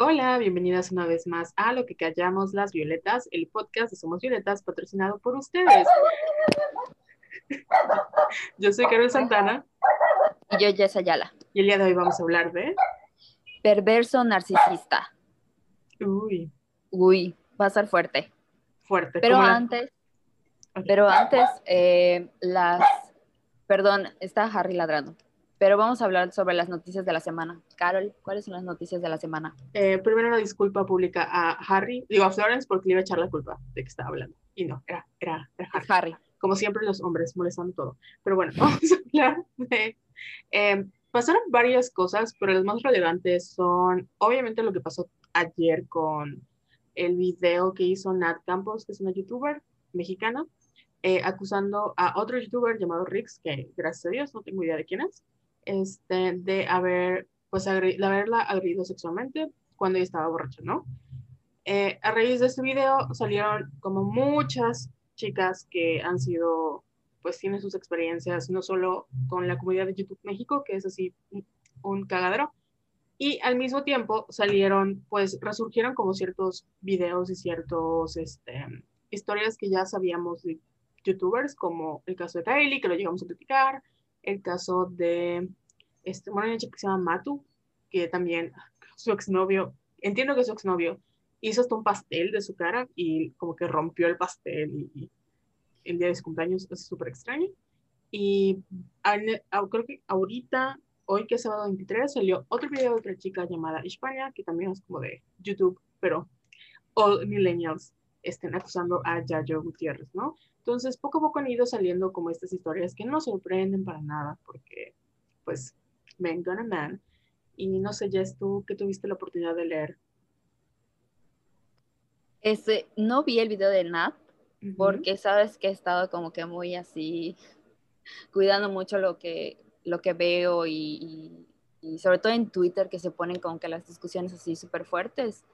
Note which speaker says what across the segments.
Speaker 1: Hola, bienvenidas una vez más a Lo que callamos las violetas, el podcast de Somos Violetas patrocinado por ustedes. Yo soy Carol Santana.
Speaker 2: Y yo, Jess Ayala.
Speaker 1: Y el día de hoy vamos a hablar de...
Speaker 2: Perverso narcisista.
Speaker 1: Uy.
Speaker 2: Uy, va a ser fuerte.
Speaker 1: Fuerte.
Speaker 2: Pero antes, pero antes, eh, las... Perdón, está Harry ladrando. Pero vamos a hablar sobre las noticias de la semana. Carol, ¿cuáles son las noticias de la semana?
Speaker 1: Eh, primero una disculpa pública a Harry, digo a Florence porque le iba a echar la culpa de que estaba hablando. Y no, era, era, Harry. Como siempre los hombres molestando todo. Pero bueno, vamos a hablar de... Eh, pasaron varias cosas, pero las más relevantes son obviamente lo que pasó ayer con el video que hizo Nat Campos, que es una youtuber mexicana, eh, acusando a otro youtuber llamado Rix, que gracias a Dios no tengo idea de quién es, este, de haber, pues, de haberla agredido sexualmente cuando ella estaba borracha, ¿no? Eh, a raíz de este video salieron como muchas chicas que han sido, pues tienen sus experiencias no solo con la comunidad de YouTube México, que es así un cagadero, y al mismo tiempo salieron, pues resurgieron como ciertos videos y ciertos, este, historias que ya sabíamos de youtubers, como el caso de Kylie, que lo llegamos a criticar, el caso de este, una chica que se llama Matu, que también su exnovio, entiendo que su exnovio hizo hasta un pastel de su cara y como que rompió el pastel y, el día de su cumpleaños es súper extraño. Y creo que ahorita, hoy que es sábado 23, salió otro video de otra chica llamada Hispania, que también es como de YouTube, pero all millennials estén acusando a Yayo Gutiérrez, ¿no? Entonces, poco a poco han ido saliendo como estas historias que no sorprenden para nada, porque, pues, Men Gonna Man. Y no sé, Jess, tú que tuviste la oportunidad de leer.
Speaker 2: Este, no vi el video de Nat, porque sabes que he estado como que muy así, cuidando mucho lo que, lo que veo y, y sobre todo en Twitter que se ponen como que las discusiones así súper fuertes.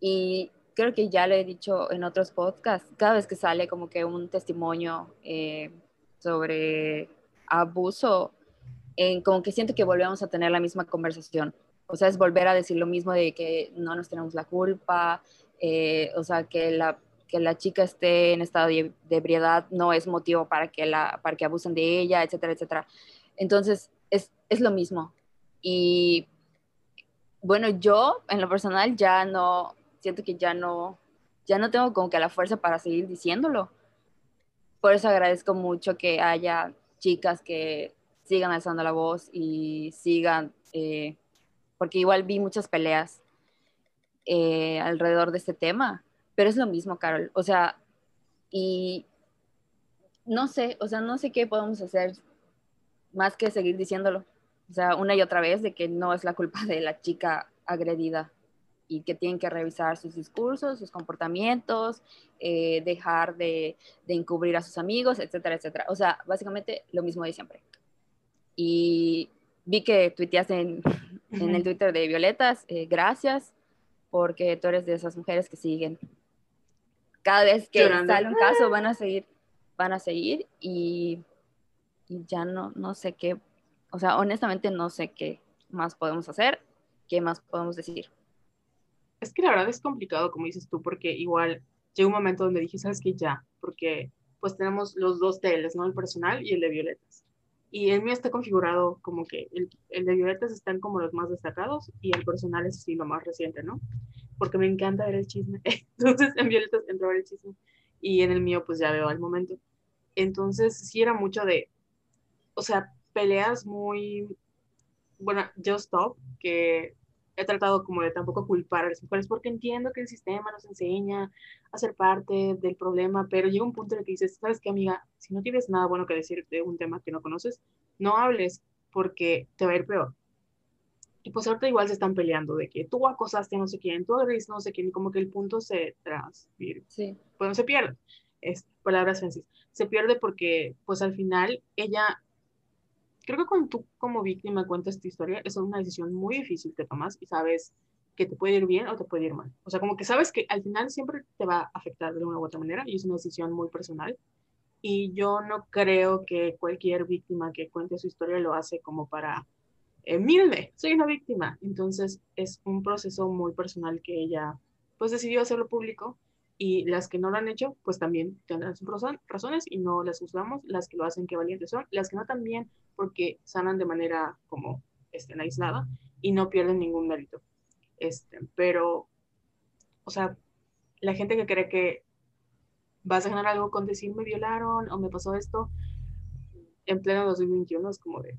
Speaker 2: Y creo que ya lo he dicho en otros podcasts, cada vez que sale como que un testimonio eh, sobre abuso, en, como que siento que volvemos a tener la misma conversación. O sea, es volver a decir lo mismo de que no nos tenemos la culpa, eh, o sea, que la, que la chica esté en estado de, ebriedad no es motivo para que, la, para que abusen de ella, etcétera, etcétera. Entonces, es, es lo mismo. Y bueno, yo en lo personal ya no, siento que ya no, ya no tengo como que la fuerza para seguir diciéndolo. Por eso agradezco mucho que haya chicas que sigan alzando la voz y sigan, eh, porque igual vi muchas peleas eh, alrededor de este tema, pero es lo mismo, Carol. O sea, y no sé, o sea, no sé qué podemos hacer más que seguir diciéndolo. O sea, una y otra vez de que no es la culpa de la chica agredida y que tienen que revisar sus discursos, sus comportamientos, eh, dejar de, de, encubrir a sus amigos, etcétera, etcétera. O sea, básicamente lo mismo de siempre. Y vi que tuiteaste en, en el Twitter de Violetas, eh, gracias, porque tú eres de esas mujeres que siguen. Cada vez que sale un caso van a seguir, van a seguir y, y ya no, no sé qué, o sea, honestamente no sé qué más podemos hacer, qué más podemos decir.
Speaker 1: Es que la verdad es complicado, como dices tú, porque igual llegó un momento donde dije, ¿sabes qué? Ya, porque pues tenemos los dos teles, ¿no? El personal y el de violetas. Y el mío está configurado como que el, el, de violetas están como los más destacados y el personal es así lo más reciente, ¿no? Porque me encanta ver el chisme. Entonces en violetas entro a ver el chisme y en el mío pues ya veo al momento. Entonces sí era mucho de, o sea, peleas muy, bueno, Just Stop, que he tratado como de tampoco culpar a las mujeres porque entiendo que el sistema nos enseña a ser parte del problema, pero llega un punto en el que dices, ¿sabes qué, amiga? Si no tienes nada bueno que decir de un tema que no conoces, no hables porque te va a ir peor. Y pues ahorita igual se están peleando de que tú acosaste a no sé quién, tú agrediste no sé quién, y como que el punto se transfiere.
Speaker 2: Sí.
Speaker 1: Pues se pierde. Es, palabras sencillas. Se pierde porque, pues al final, ella creo que cuando tú como víctima cuentas tu historia, es una decisión muy difícil que tomas y sabes que te puede ir bien o te puede ir mal. O sea, como que sabes que al final siempre te va a afectar de una u otra manera y es una decisión muy personal. Y yo no creo que cualquier víctima que cuente su historia lo hace como para eh, soy una víctima. Entonces es un proceso muy personal que ella pues decidió hacerlo público y las que no lo han hecho pues también tendrán sus razones y no las juzgamos, las que lo hacen que valientes son, las que no también porque sanan de manera como estén aislada y no pierden ningún mérito. Este, pero, o sea, la gente que cree que vas a ganar algo con decir me violaron o me pasó esto en pleno 2021 es como de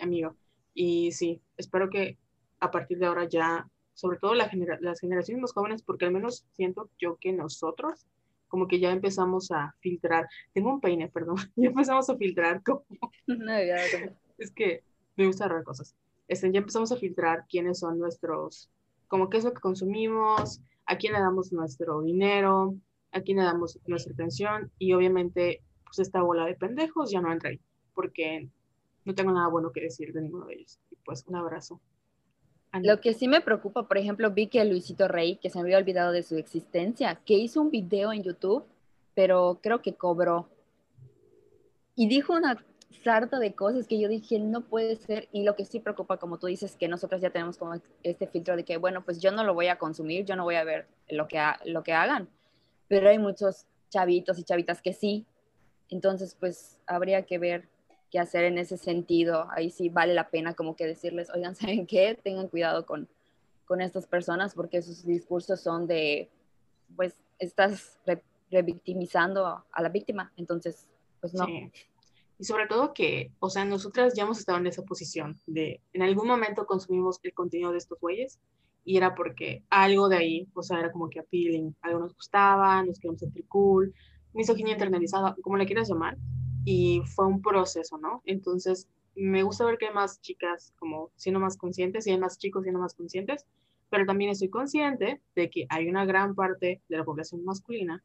Speaker 1: amigo. Y sí, espero que a partir de ahora ya, sobre todo la las generaciones más jóvenes, porque al menos siento yo que nosotros como que ya empezamos a filtrar. Tengo un peine, perdón. Ya empezamos a filtrar como... es que me gusta agarrar cosas. Este, ya empezamos a filtrar quiénes son nuestros, como qué es lo que consumimos, a quién le damos nuestro dinero, a quién le damos nuestra atención y obviamente pues esta bola de pendejos ya no entra ahí porque no tengo nada bueno que decir de ninguno de ellos. Y pues un abrazo.
Speaker 2: Lo que sí me preocupa, por ejemplo, vi que Luisito Rey, que se me había olvidado de su existencia, que hizo un video en YouTube, pero creo que cobró. Y dijo una sarta de cosas que yo dije, no puede ser. Y lo que sí preocupa, como tú dices, que nosotros ya tenemos como este filtro de que, bueno, pues yo no lo voy a consumir, yo no voy a ver lo que, lo que hagan pero hay muchos chavitos y chavitas que sí. Entonces, pues habría que ver qué hacer en ese sentido. Ahí sí vale la pena como que decirles, oigan, ¿saben qué? Tengan cuidado con, con estas personas porque sus discursos son de, pues, estás revictimizando a la víctima. Entonces, pues no.
Speaker 1: Y sobre todo que, o sea, nosotras ya hemos estado en esa posición de, en algún momento consumimos el contenido de estos güeyes y era porque algo de ahí, o sea, era como que appealing, algo nos gustaba, nos queríamos sentir cool, misoginia internalizada, como le quieras llamar, y fue un proceso, ¿no? Entonces, me gusta ver que hay más chicas como siendo más conscientes y hay más chicos siendo más conscientes, pero también estoy consciente de que hay una gran parte de la población masculina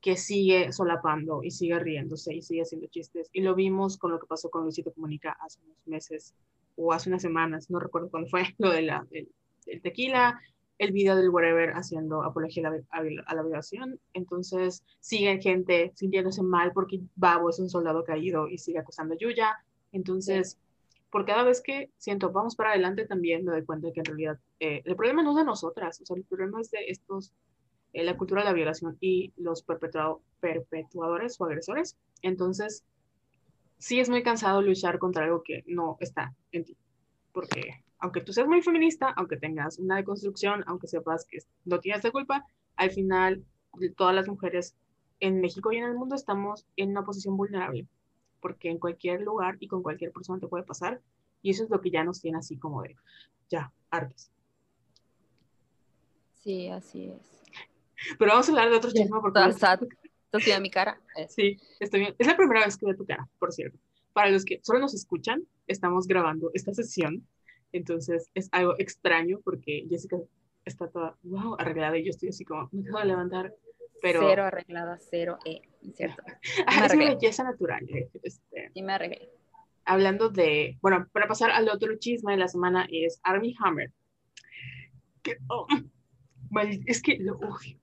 Speaker 1: que sigue solapando y sigue riéndose y sigue haciendo chistes. Y lo vimos con lo que pasó con Luisito Comunica hace unos meses o hace unas semanas, no recuerdo cuándo fue, lo de la, el tequila, el video del whatever haciendo apología a la, violación. Entonces siguen gente sintiéndose mal porque Babo es un soldado caído y sigue acusando a Yuya. Entonces, por cada vez que siento vamos para adelante también me doy cuenta que en realidad eh, el problema no es de nosotras, o sea, el problema es de estos, eh, la cultura de la violación y los perpetuadores o agresores. Entonces, sí es muy cansado luchar contra algo que no está en ti, porque aunque tú seas muy feminista, aunque tengas una deconstrucción, aunque sepas que no tienes de culpa, al final todas las mujeres en México y en el mundo estamos en una posición vulnerable, porque en cualquier lugar y con cualquier persona te puede pasar, y eso es lo que ya nos tiene así como de, ya, artes.
Speaker 2: Sí, así es.
Speaker 1: Pero vamos a hablar de otro chisme porque...
Speaker 2: Estoy a mi cara.
Speaker 1: Sí, estoy bien. Es la primera vez que veo tu cara, por cierto. Para los que solo nos escuchan, estamos grabando esta sesión entonces es algo extraño porque Jessica está toda, wow, arreglada y yo estoy así como, me dejo de levantar, pero...
Speaker 2: Cero arreglada, cero, eh, ¿cierto?
Speaker 1: es mi belleza natural. Eh, este,
Speaker 2: y me arreglé.
Speaker 1: Hablando de, bueno, para pasar al otro chisme de la semana es Army Hammer. Que, oh, es que lo odio.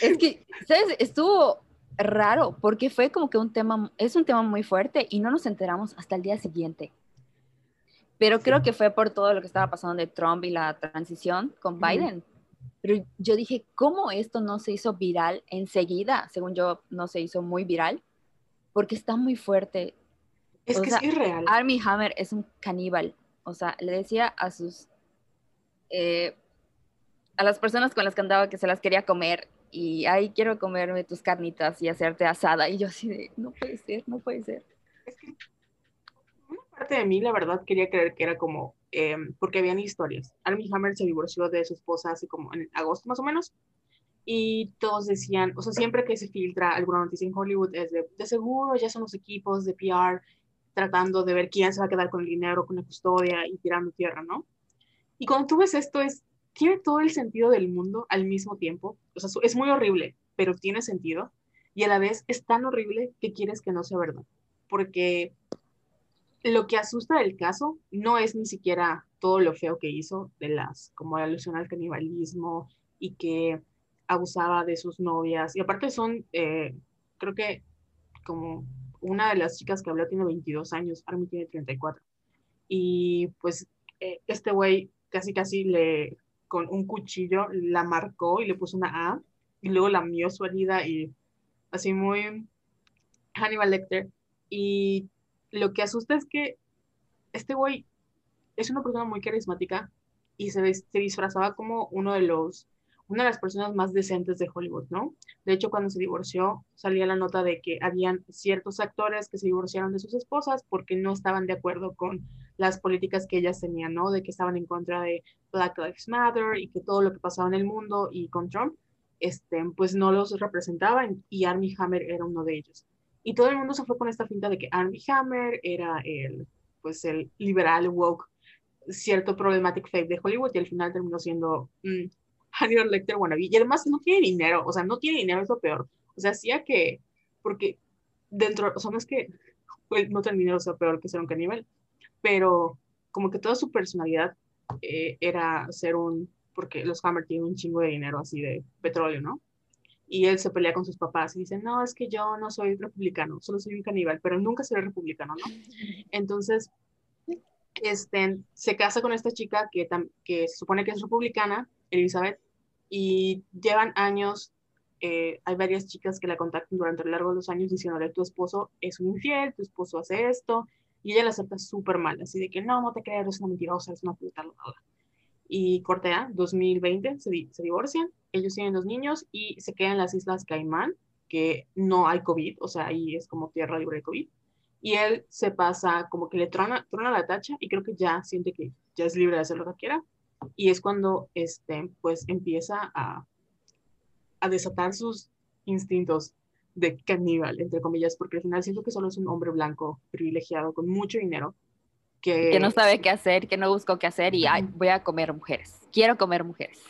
Speaker 2: Es que, ¿sabes? Estuvo raro porque fue como que un tema, es un tema muy fuerte y no nos enteramos hasta el día siguiente. Pero creo que fue por todo lo que estaba pasando de Trump y la transición con Biden. Pero yo dije, ¿cómo esto no se hizo viral enseguida? Según yo, no se hizo muy viral, porque está muy fuerte.
Speaker 1: Es que es irreal.
Speaker 2: Army Hammer es un caníbal. O sea, le decía a sus. Eh, a las personas con las que andaba que se las quería comer y ahí quiero comerme tus carnitas y hacerte asada. Y yo así de, no puede ser, no puede ser. Es que
Speaker 1: parte de mí, la verdad, quería creer que era como, eh, porque habían historias. Armie Hammer se divorció de su esposa así como en agosto más o menos, y todos decían, o sea, siempre que se filtra alguna noticia en Hollywood es de, de seguro ya son los equipos de PR tratando de ver quién se va a quedar con el dinero, con la custodia y tirando tierra, ¿no? Y cuando tú ves esto es, tiene todo el sentido del mundo al mismo tiempo, o sea, es muy horrible, pero tiene sentido, y a la vez es tan horrible que quieres que no sea verdad, porque lo que asusta del caso no es ni siquiera todo lo feo que hizo de las, como alusión al canibalismo y que abusaba de sus novias. Y aparte son, eh, creo que como una de las chicas que habló tiene 22 años, Army tiene 34. y pues eh, este güey casi casi le, con un cuchillo, la marcó y le puso una A y luego la mió su herida y así muy Hannibal Lecter. Y lo que asusta es que este güey es una persona muy carismática y se, disfrazaba como uno de los una de las personas más decentes de Hollywood, ¿no? De hecho, cuando se divorció, salía la nota de que habían ciertos actores que se divorciaron de sus esposas porque no estaban de acuerdo con las políticas que ellas tenían, ¿no? De que estaban en contra de Black Lives Matter y que todo lo que pasaba en el mundo y con Trump, este, pues no los representaban y Armie Hammer era uno de ellos. Y todo el mundo se fue con esta finta de que Armie Hammer era el, pues el liberal woke, cierto problematic fake de Hollywood y al final terminó siendo mm, Hannibal Lecter wannabe. Y además no tiene dinero, o sea, no tiene dinero, es lo peor. O sea, hacía que, porque dentro, o sea, no es que no tener dinero sea peor que ser un caníbal, pero como que toda su personalidad eh, era ser un, porque los Hammer tienen un chingo de dinero así de petróleo, ¿no? Y él se pelea con sus papás y dice, no, es que yo no soy republicano, solo soy un caníbal, pero nunca seré republicano, ¿no? Entonces, este, se casa con esta chica que, que se supone que es republicana, Elizabeth, y llevan años, eh, hay varias chicas que la contactan durante el largo de los años diciéndole, tu esposo es un infiel, tu esposo hace esto, y ella la acepta súper mal, así de que no, no te creas, es una mentirosa, es una puta Y Cortea, 2020, se, se divorcian, ellos tienen dos niños y se quedan en las Islas Caimán, que no hay COVID, o sea, ahí es como tierra libre de COVID. Y él se pasa como que le trona, la tacha y creo que ya siente que ya es libre de hacer lo que quiera y es cuando este, pues empieza a, desatar sus instintos de caníbal, entre comillas, porque al final siento que solo es un hombre blanco privilegiado con mucho dinero. Que,
Speaker 2: no sabe qué hacer, que no busco qué hacer y voy a comer mujeres. Quiero comer mujeres.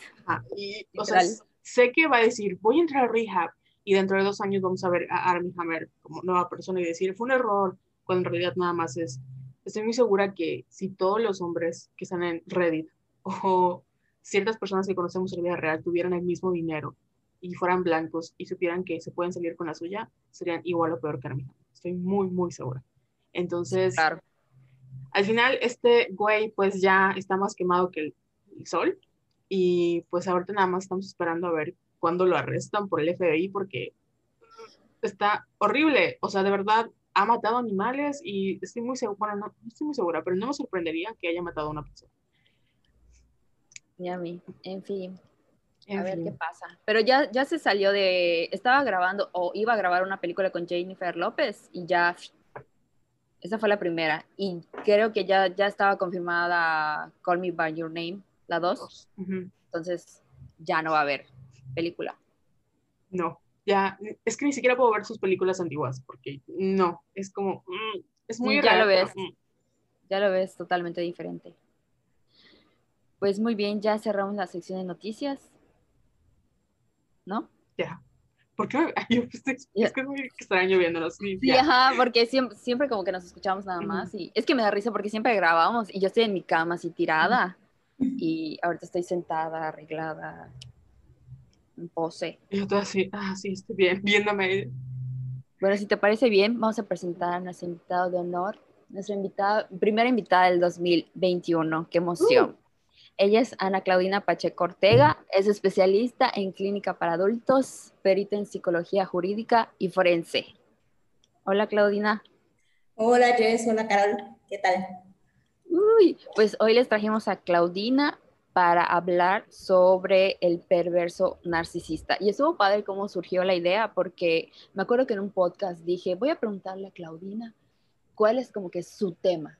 Speaker 1: Y, o sea, sé que va a decir, voy a entrar a rehab y dentro de dos años vamos a ver a Armie Hammer como nueva persona y decir, fue un error, cuando en realidad nada más es. Estoy muy segura que si todos los hombres que están en Reddit o ciertas personas que conocemos en la vida real tuvieran el mismo dinero y fueran blancos y supieran que se pueden salir con la suya, serían igual o peor que mí. Estoy muy, muy segura. Entonces, al final, este güey pues ya está más quemado que el, sol y pues ahorita nada más estamos esperando a ver cuándo lo arrestan por el FBI porque está horrible. O sea, de verdad, ha matado animales y estoy muy segura, bueno, no, estoy muy segura, pero no me sorprendería que haya matado a una persona.
Speaker 2: Ya mí, en fin. a ver qué pasa. Pero ya, ya se salió de. Estaba grabando o iba a grabar una película con Jennifer López y ya. Esa fue la primera. Y creo que ya, ya estaba confirmada Call Me By Your Name, la dos. Entonces ya no va a haber película.
Speaker 1: No, ya. Es que ni siquiera puedo ver sus películas antiguas porque no, es como. Mm, es muy
Speaker 2: Ya lo ves. Mm. Ya lo ves totalmente diferente. Pues muy bien, ya cerramos la sección de noticias. ¿No?
Speaker 1: Ya. ¿Por qué? es, que es muy extraño viéndonos.
Speaker 2: Sí, ajá, porque siempre, siempre, como que nos escuchamos nada más. Y es que me da risa porque siempre grabamos y yo estoy en mi cama así tirada. Y ahorita estoy sentada, arreglada, en pose.
Speaker 1: Y yo estoy así, ah, sí, estoy bien, viéndome.
Speaker 2: Bueno, si te parece bien, vamos a presentar a nuestro invitado de honor, nuestra invitada, primera invitada del 2021. ¡Qué emoción! Uh. Ella es Ana Claudina Pacheco Ortega, es especialista en clínica para adultos, perita en psicología jurídica y forense. Hola Claudina.
Speaker 3: Hola Jess, hola Carol, ¿qué tal?
Speaker 2: Pues hoy les trajimos a Claudina para hablar sobre el perverso narcisista. Y estuvo padre cómo surgió la idea, porque me acuerdo que en un podcast dije, voy a preguntarle a Claudina cuál es como que su tema,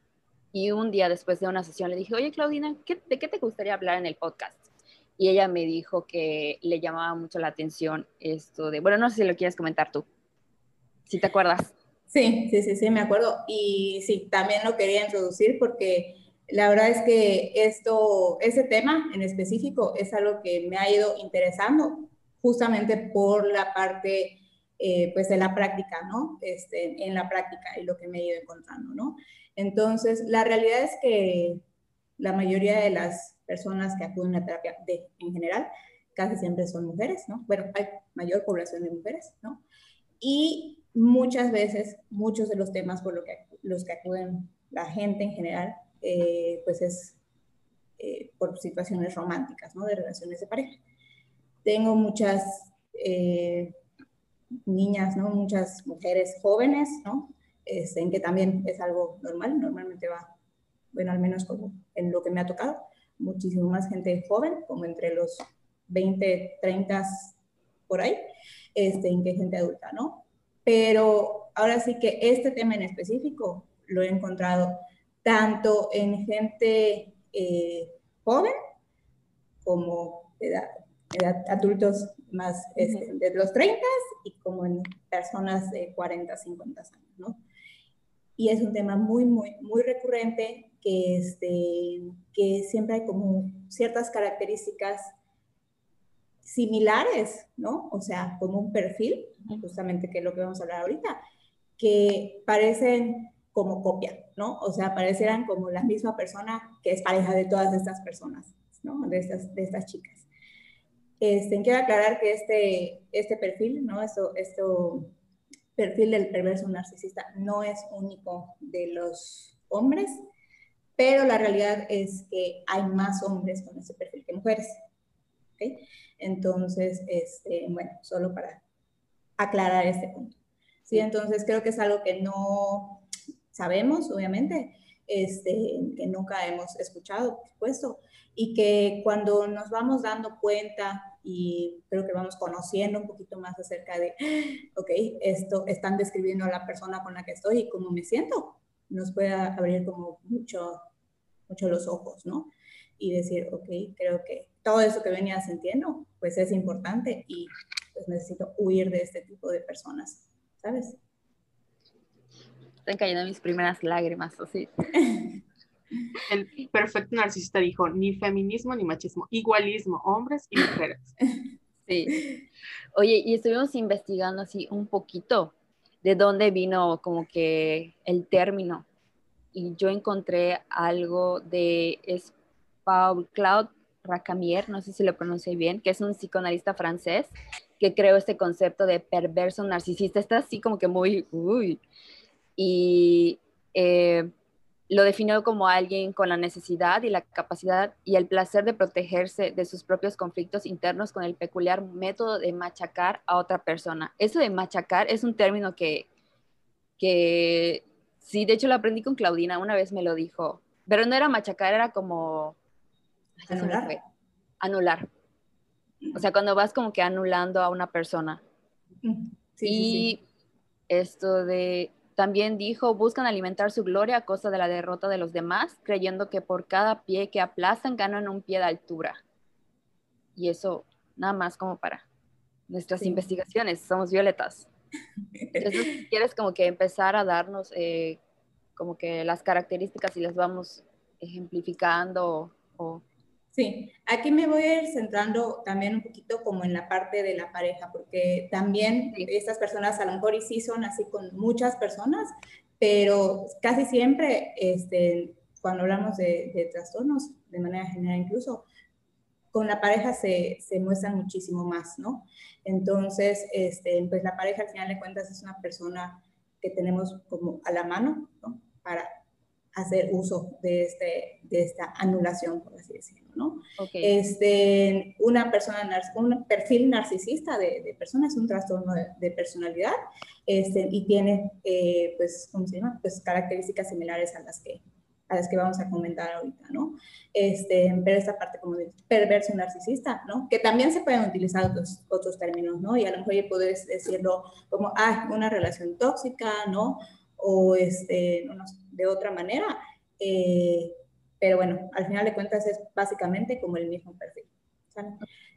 Speaker 2: y un día después de una sesión le dije, oye Claudina, ¿de qué te gustaría hablar en el podcast? Y ella me dijo que le llamaba mucho la atención esto de, bueno, no sé si lo quieres comentar tú, si te acuerdas.
Speaker 3: Sí, sí, sí, sí, me acuerdo. Y sí, también lo quería introducir porque la verdad es que esto, ese tema en específico es algo que me ha ido interesando justamente por la parte, eh, pues, de la práctica, ¿no? Este, en la práctica y lo que me he ido encontrando, ¿no? Entonces, la realidad es que la mayoría de las personas que acuden a terapia de, en general casi siempre son mujeres, ¿no? Bueno, hay mayor población de mujeres, ¿no? Y muchas veces, muchos de los temas por lo que, los que acuden la gente en general eh, pues es eh, por situaciones románticas, ¿no? De relaciones de pareja. Tengo muchas eh, niñas, ¿no? Muchas mujeres jóvenes, ¿no? Este, en que también es algo normal, normalmente va, bueno, al menos como en lo que me ha tocado, muchísimo más gente joven, como entre los 20, 30 por ahí, este, en que gente adulta, ¿no? Pero ahora sí que este tema en específico lo he encontrado tanto en gente eh, joven como edad, adultos más este, de los 30 y como en personas de 40, 50 años, ¿no? Y es un tema muy, muy, muy recurrente que, este, que siempre hay como ciertas características similares, ¿no? O sea, como un perfil, justamente que es lo que vamos a hablar ahorita, que parecen como copia, ¿no? O sea, parecieran como la misma persona que es pareja de todas estas personas, ¿no? De estas, de estas chicas. Este, quiero aclarar que este, este perfil, ¿no? Esto, esto, perfil del perverso narcisista no es único de los hombres, pero la realidad es que hay más hombres con ese perfil que mujeres. ¿Okay? Entonces, este, bueno, solo para aclarar este punto. Sí, entonces creo que es algo que no sabemos, obviamente, este, que nunca hemos escuchado, por supuesto, y que cuando nos vamos dando cuenta y creo que vamos conociendo un poquito más acerca de, ok, esto están describiendo a la persona con la que estoy y cómo me siento, nos puede abrir como mucho, mucho los ojos, ¿no? Y decir, ok, creo que todo eso que venía sintiendo, pues es importante y pues necesito huir de este tipo de personas, ¿sabes?
Speaker 2: Están cayendo mis primeras lágrimas, así.
Speaker 1: El perfecto narcisista dijo, ni feminismo ni machismo, igualismo, hombres y mujeres.
Speaker 2: Sí. Oye, y estuvimos investigando así un poquito de dónde vino como que el término. Y yo encontré algo de es Paul Claude Racamier, no sé si lo pronuncié bien, que es un psicoanalista francés que creó este concepto de perverso narcisista. Está así como que muy, uy. Y eh, lo definió como alguien con la necesidad y la capacidad y el placer de protegerse de sus propios conflictos internos con el peculiar método de machacar a otra persona. Eso de machacar es un término que, que sí, de hecho lo aprendí con Claudina, una vez me lo dijo, pero no era machacar, era como...
Speaker 3: Anular.
Speaker 2: Anular. O sea, cuando vas como que anulando a una persona. Sí, y esto de también dijo, buscan alimentar su gloria a costa de la derrota de los demás, creyendo que por cada pie que aplastan ganan un pie de altura. Y eso nada más como para nuestras investigaciones, somos violetas. Entonces, quieres como que empezar a darnos eh, como que las características y las vamos ejemplificando o
Speaker 3: Sí, aquí me voy a ir centrando también un poquito como en la parte de la pareja, porque también estas personas a lo mejor y sí son así con muchas personas, pero casi siempre este, cuando hablamos de, trastornos, de manera general incluso, con la pareja se, se muestran muchísimo más, ¿no? Entonces, este, pues la pareja al final de cuentas es una persona que tenemos como a la mano, ¿no? Para hacer uso de, este, de esta anulación, por así decirlo, ¿no? Este, una persona, un perfil narcisista de, de persona es un trastorno de, personalidad este, y tiene, eh, pues, ¿cómo se llama? Pues características similares a las que a las que vamos a comentar ahorita, ¿no? Este, pero esta parte como de perverso narcisista, ¿no? Que también se pueden utilizar otros, otros términos, ¿no? Y a lo mejor puedes decirlo como, ah, una relación tóxica, ¿no? O este, de otra manera. Eh, pero bueno, al final de cuentas es básicamente como el mismo perfil.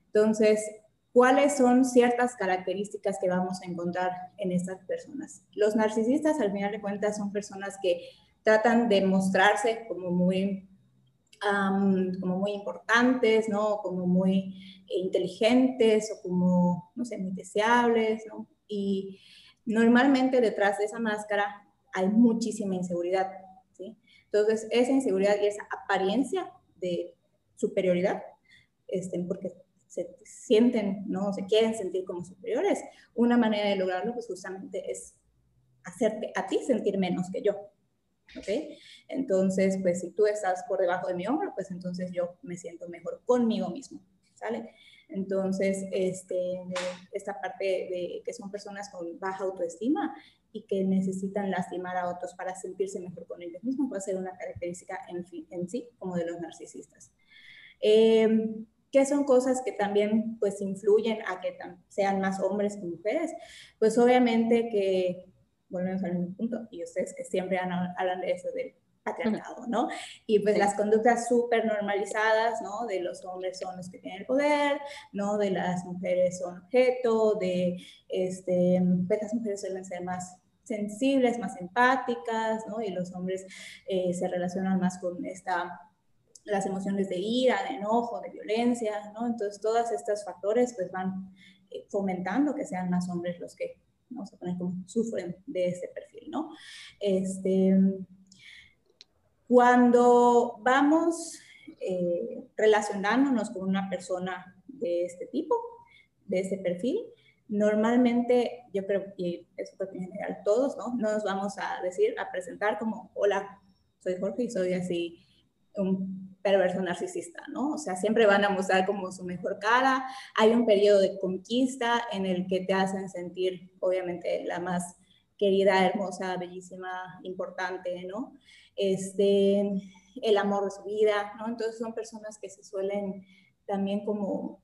Speaker 3: Entonces, ¿cuáles son ciertas características que vamos a encontrar en estas personas? Los narcisistas, al final de cuentas, son personas que tratan de mostrarse como muy, como muy importantes, ¿no? Como muy inteligentes o como, no sé, muy deseables, ¿no? Y normalmente detrás de esa máscara hay muchísima inseguridad, ¿sí? Entonces, esa inseguridad y esa apariencia de superioridad, este, porque se sienten, ¿no? Se quieren sentir como superiores, una manera de lograrlo, pues justamente es hacerte a ti sentir menos que yo, ¿ok? Entonces, pues si tú estás por debajo de mi hombro, pues entonces yo me siento mejor conmigo mismo, ¿sale? Entonces, este, esta parte de que son personas con baja autoestima y que necesitan lastimar a otros para sentirse mejor con ellos mismos, puede ser una característica en, en sí como de los narcisistas. Eh, ¿Qué son cosas que también pues influyen a que sean más hombres que mujeres? Pues obviamente que, volvemos al mismo punto, y ustedes que siempre hablan de eso del patriarcado, ¿no? Y pues las conductas súper normalizadas, ¿no? De los hombres son los que tienen el poder, ¿no? De las mujeres son objeto, de, este, pues las mujeres suelen ser más sensibles, más empáticas, ¿no? Y los hombres eh, se relacionan más con esta las emociones de ira, de enojo, de violencia, ¿no? Entonces, todos estos factores pues van eh, fomentando que sean más hombres los que, vamos a poner como, sufren de este perfil. Este, cuando vamos eh, relacionándonos con una persona de este tipo, de este perfil, normalmente, yo creo, y eso en general todos, ¿no? No nos vamos a decir, a presentar como, hola, soy Jorge y soy así un perverso narcisista, ¿no? O sea, siempre van a mostrar como su mejor cara. Hay un periodo de conquista en el que te hacen sentir, obviamente, la más querida, hermosa, bellísima, importante, ¿no? Este, el amor de su vida, ¿no? Entonces son personas que se suelen también como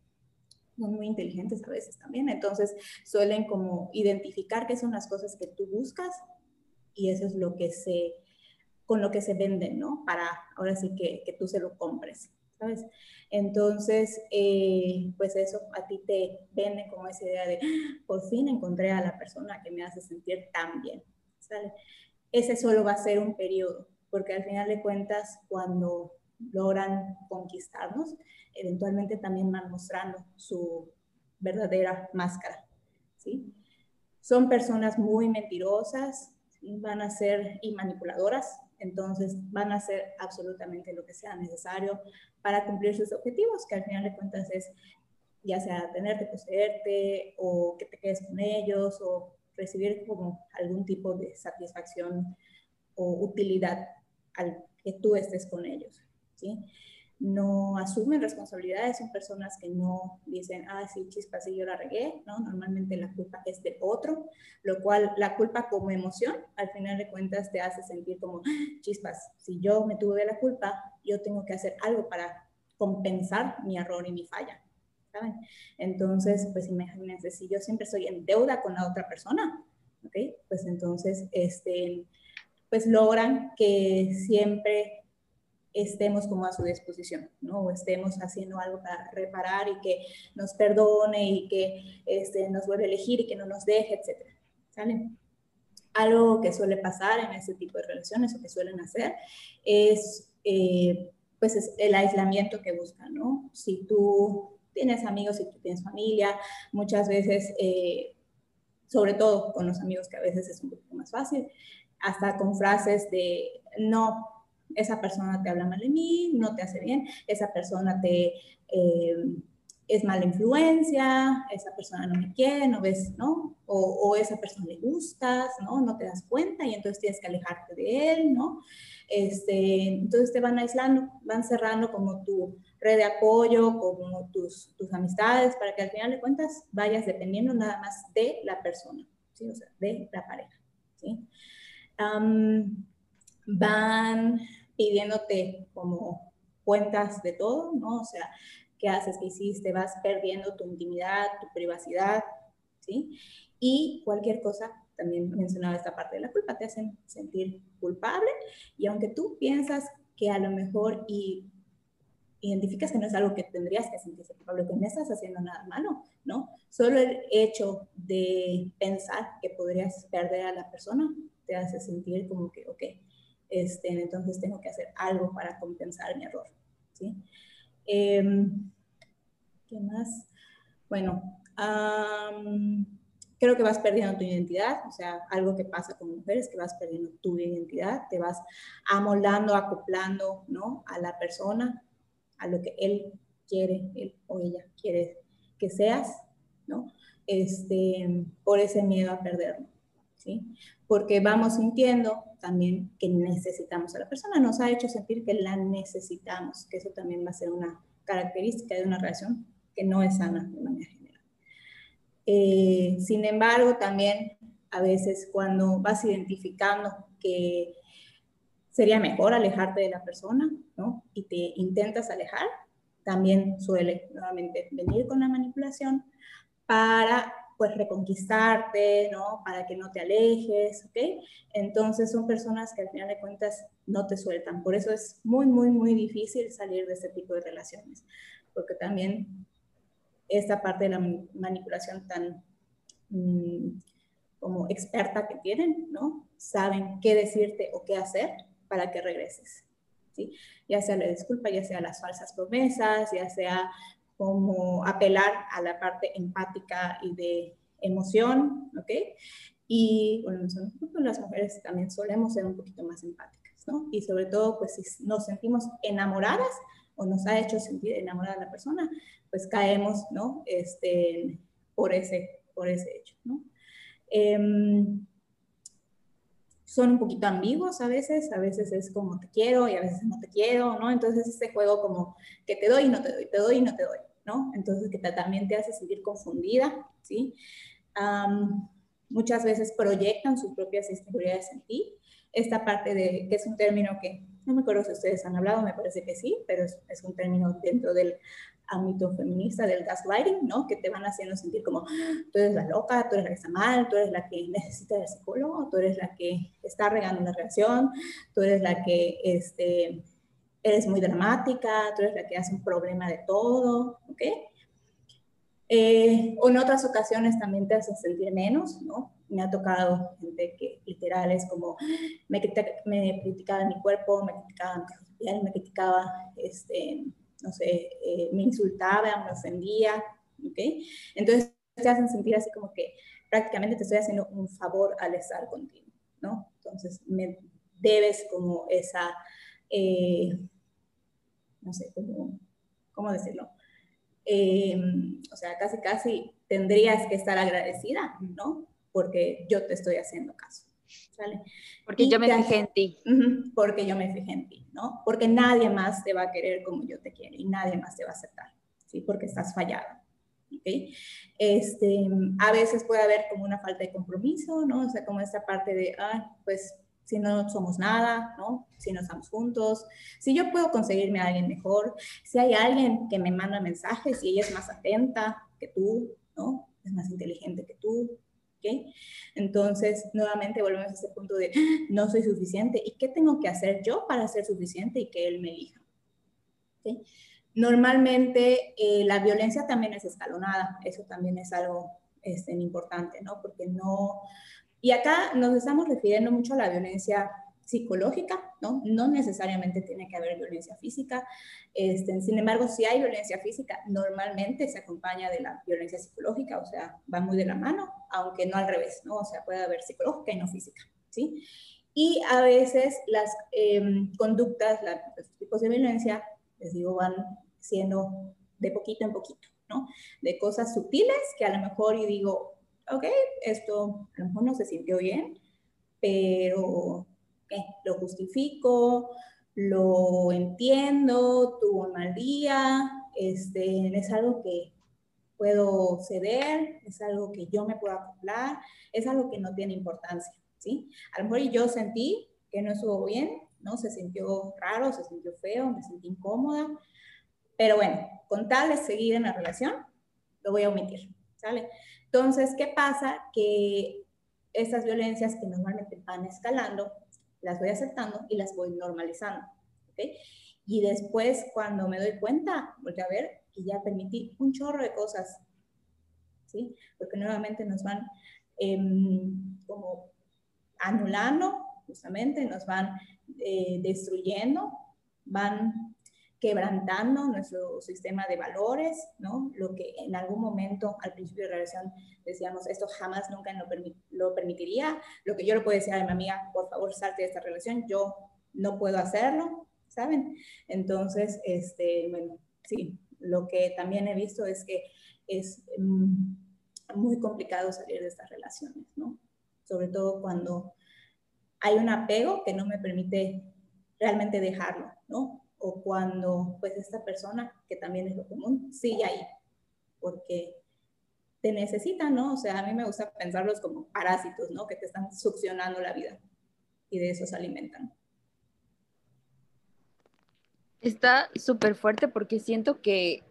Speaker 3: muy inteligentes a veces también, entonces suelen como identificar qué son las cosas que tú buscas y eso es lo que se con lo que se venden, ¿no? Para ahora sí que, que tú se lo compres, ¿sabes? Entonces, eh, pues eso a ti te vende como esa idea de, ah, por fin encontré a la persona que me hace sentir tan bien, ¿sale? Ese solo va a ser un periodo, porque al final de cuentas, cuando logran conquistarnos, eventualmente también van mostrando su verdadera máscara, ¿sí? Son personas muy mentirosas, van a ser y manipuladoras, entonces van a hacer absolutamente lo que sea necesario para cumplir sus objetivos, que al final de cuentas es ya sea tenerte, poseerte o que te quedes con ellos o recibir como algún tipo de satisfacción o utilidad al que tú estés con ellos, no asumen responsabilidades, son personas que no dicen, ah, sí, chispa, sí, yo la regué, ¿no? Normalmente la culpa es de otro, lo cual la culpa como emoción, al final de cuentas, te hace sentir como, ah, chispas, si yo me tuve la culpa, yo tengo que hacer algo para compensar mi error y mi falla, ¿saben? Entonces, pues imagínense, si yo siempre estoy en deuda con la otra persona, ¿ok? Pues entonces, este, pues logran que siempre estemos como a su disposición, ¿no? O estemos haciendo algo para reparar y que nos perdone y que este, nos vuelva a elegir y que no nos deje, etcétera, ¿sale? Algo que suele pasar en este tipo de relaciones o que suelen hacer es, eh, pues, es el aislamiento que buscan, ¿no? Si tú tienes amigos, si tú tienes familia, muchas veces, eh, sobre todo con los amigos que a veces es un poco más fácil, hasta con frases de, no, esa persona te habla mal de mí, no te hace bien, esa persona te eh, es mala influencia, esa persona no me quiere, no ves, ¿no? O, o, esa persona le gustas, ¿no? No te das cuenta y entonces tienes que alejarte de él, ¿no? Este, entonces te van aislando, van cerrando como tu red de apoyo, como tus, tus amistades, para que al final de cuentas vayas dependiendo nada más de la persona, ¿sí? O sea, de la pareja, ¿sí? van pidiéndote como cuentas de todo, ¿no? O sea, qué haces, qué hiciste, vas perdiendo tu intimidad, tu privacidad, ¿sí? Y cualquier cosa, también mencionaba esta parte de la culpa, te hacen sentir culpable y aunque tú piensas que a lo mejor y identificas que no es algo que tendrías que sentirse culpable, que no estás haciendo nada malo, ¿no? Solo el hecho de pensar que podrías perder a la persona te hace sentir como que, ok, este, entonces tengo que hacer algo para compensar mi error. ¿sí? Em, ¿Qué más? Bueno, creo que vas perdiendo tu identidad, o sea, algo que pasa con mujeres, que vas perdiendo tu identidad, te vas amoldando, acoplando, ¿no? A la persona, a lo que él quiere, él o ella quiere que seas, ¿no? Este, por ese miedo a perderlo, ¿sí? Porque vamos sintiendo también que necesitamos a la persona, nos ha hecho sentir que la necesitamos, que eso también va a ser una característica de una relación que no es sana de manera general. Eh, sin embargo, también a veces cuando vas identificando que sería mejor alejarte de la persona, ¿no? Y te intentas alejar, también suele nuevamente venir con la manipulación para pues reconquistarte, ¿no? Para que no te alejes, ¿ok? Entonces son personas que al final de cuentas no te sueltan. Por eso es muy, muy, muy difícil salir de este tipo de relaciones, porque también esta parte de la manipulación tan mm, como experta que tienen, ¿no? Saben qué decirte o qué hacer para que regreses, ¿sí? Ya sea la disculpa, ya sea las falsas promesas, ya sea como apelar a la parte empática y de emoción, ¿ok? Y bueno, las mujeres también solemos ser un poquito más empáticas, ¿no? Y sobre todo, pues si nos sentimos enamoradas o nos ha hecho sentir enamorada la persona, pues caemos, ¿no? Este, por, ese, por ese hecho, ¿no? Em, son un poquito ambiguos a veces, a veces es como te quiero y a veces no te quiero, ¿no? Entonces este juego como que te doy y no te doy, te doy y no te doy, ¿no? Entonces que también te hace sentir confundida, ¿sí? muchas veces proyectan sus propias inseguridades en ti. Esta parte de, que es un término que no me acuerdo si ustedes han hablado, me parece que sí, pero es, es un término dentro del ámbito feminista del gaslighting, ¿no? Que te van haciendo sentir como, tú eres la loca, tú eres la que está mal, tú eres la que necesita el psicólogo, tú eres la que está regando una relación, tú eres la que este, eres muy dramática, tú eres la que hace un problema de todo, ¿ok? Eh, en otras ocasiones también te hace sentir menos, ¿no? Me ha tocado gente que literal es como, me, me criticaba mi cuerpo, me criticaba me criticaba este, no sé, eh, me insultaba, me ofendía, ¿ok? Entonces te hacen sentir así como que prácticamente te estoy haciendo un favor al estar contigo, ¿no? Entonces me debes como esa, eh, no sé, como, ¿cómo decirlo? Em, o sea, casi, casi tendrías que estar agradecida, ¿no? Porque yo te estoy haciendo caso. ¿Sale?
Speaker 2: Porque yo me fijé en ti.
Speaker 3: porque yo me fijé en ti, ¿no? Porque nadie más te va a querer como yo te quiero y nadie más te va a aceptar, ¿sí? Porque estás fallado. ¿ok? Este, a veces puede haber como una falta de compromiso, ¿no? O sea, como esta parte de, ah, pues si no somos nada, ¿no? Si no estamos juntos, si yo puedo conseguirme a alguien mejor, si hay alguien que me manda mensajes y ella es más atenta que tú, ¿no? Es más inteligente que tú, ¿ok? Entonces, nuevamente volvemos a ese punto de no soy suficiente. ¿Y qué tengo que hacer yo para ser suficiente y que él me elija? Normalmente eh, la violencia también es escalonada, eso también es algo este, importante, ¿no? Porque no... Y acá nos estamos refiriendo mucho a la violencia psicológica, ¿no? No necesariamente tiene que haber violencia física. Este, sin embargo, si hay violencia física, normalmente se acompaña de la violencia psicológica, o sea, va muy de la mano, aunque no al revés, ¿no? O sea, puede haber psicológica y no física, ¿sí? Y a veces las em, conductas, los tipos de violencia, les digo, van siendo de poquito en poquito, ¿no? De cosas sutiles que a lo mejor yo digo, ok, esto a lo mejor no se sintió bien, pero lo justifico, lo entiendo, tuvo un mal día, este, es algo que puedo ceder, es algo que yo me puedo acoplar, es algo que no tiene importancia, ¿sí? A lo mejor yo sentí que no estuvo bien, ¿no? Se sintió raro, se sintió feo, me sentí incómoda, pero bueno, con tal de seguir en la relación, lo voy a omitir, ¿sale? Entonces, ¿qué pasa? Que estas violencias que normalmente van escalando, las voy aceptando y las voy normalizando. ¿okay? Y después, cuando me doy cuenta, voy a ver que ya permití un chorro de cosas, ¿sí? Porque nuevamente nos van em, como anulando, justamente, nos van eh, destruyendo, van quebrantando nuestro sistema de valores, ¿no? Lo que en algún momento al principio de la relación decíamos, esto jamás nunca lo, permitiría, lo que yo le puedo decir a mi amiga, por favor, salte de esta relación, yo no puedo hacerlo, ¿saben? Entonces, este, bueno, sí, lo que también he visto es que es mm, muy complicado salir de estas relaciones, ¿no? sobre todo cuando hay un apego que no me permite realmente dejarlo, ¿no? O cuando pues esta persona, que también es lo común, sigue ahí, porque te necesitan, ¿no? O sea, a mí me gusta pensarlos como parásitos, ¿no? Que te están succionando la vida y de eso se alimentan.
Speaker 2: Está súper fuerte porque siento que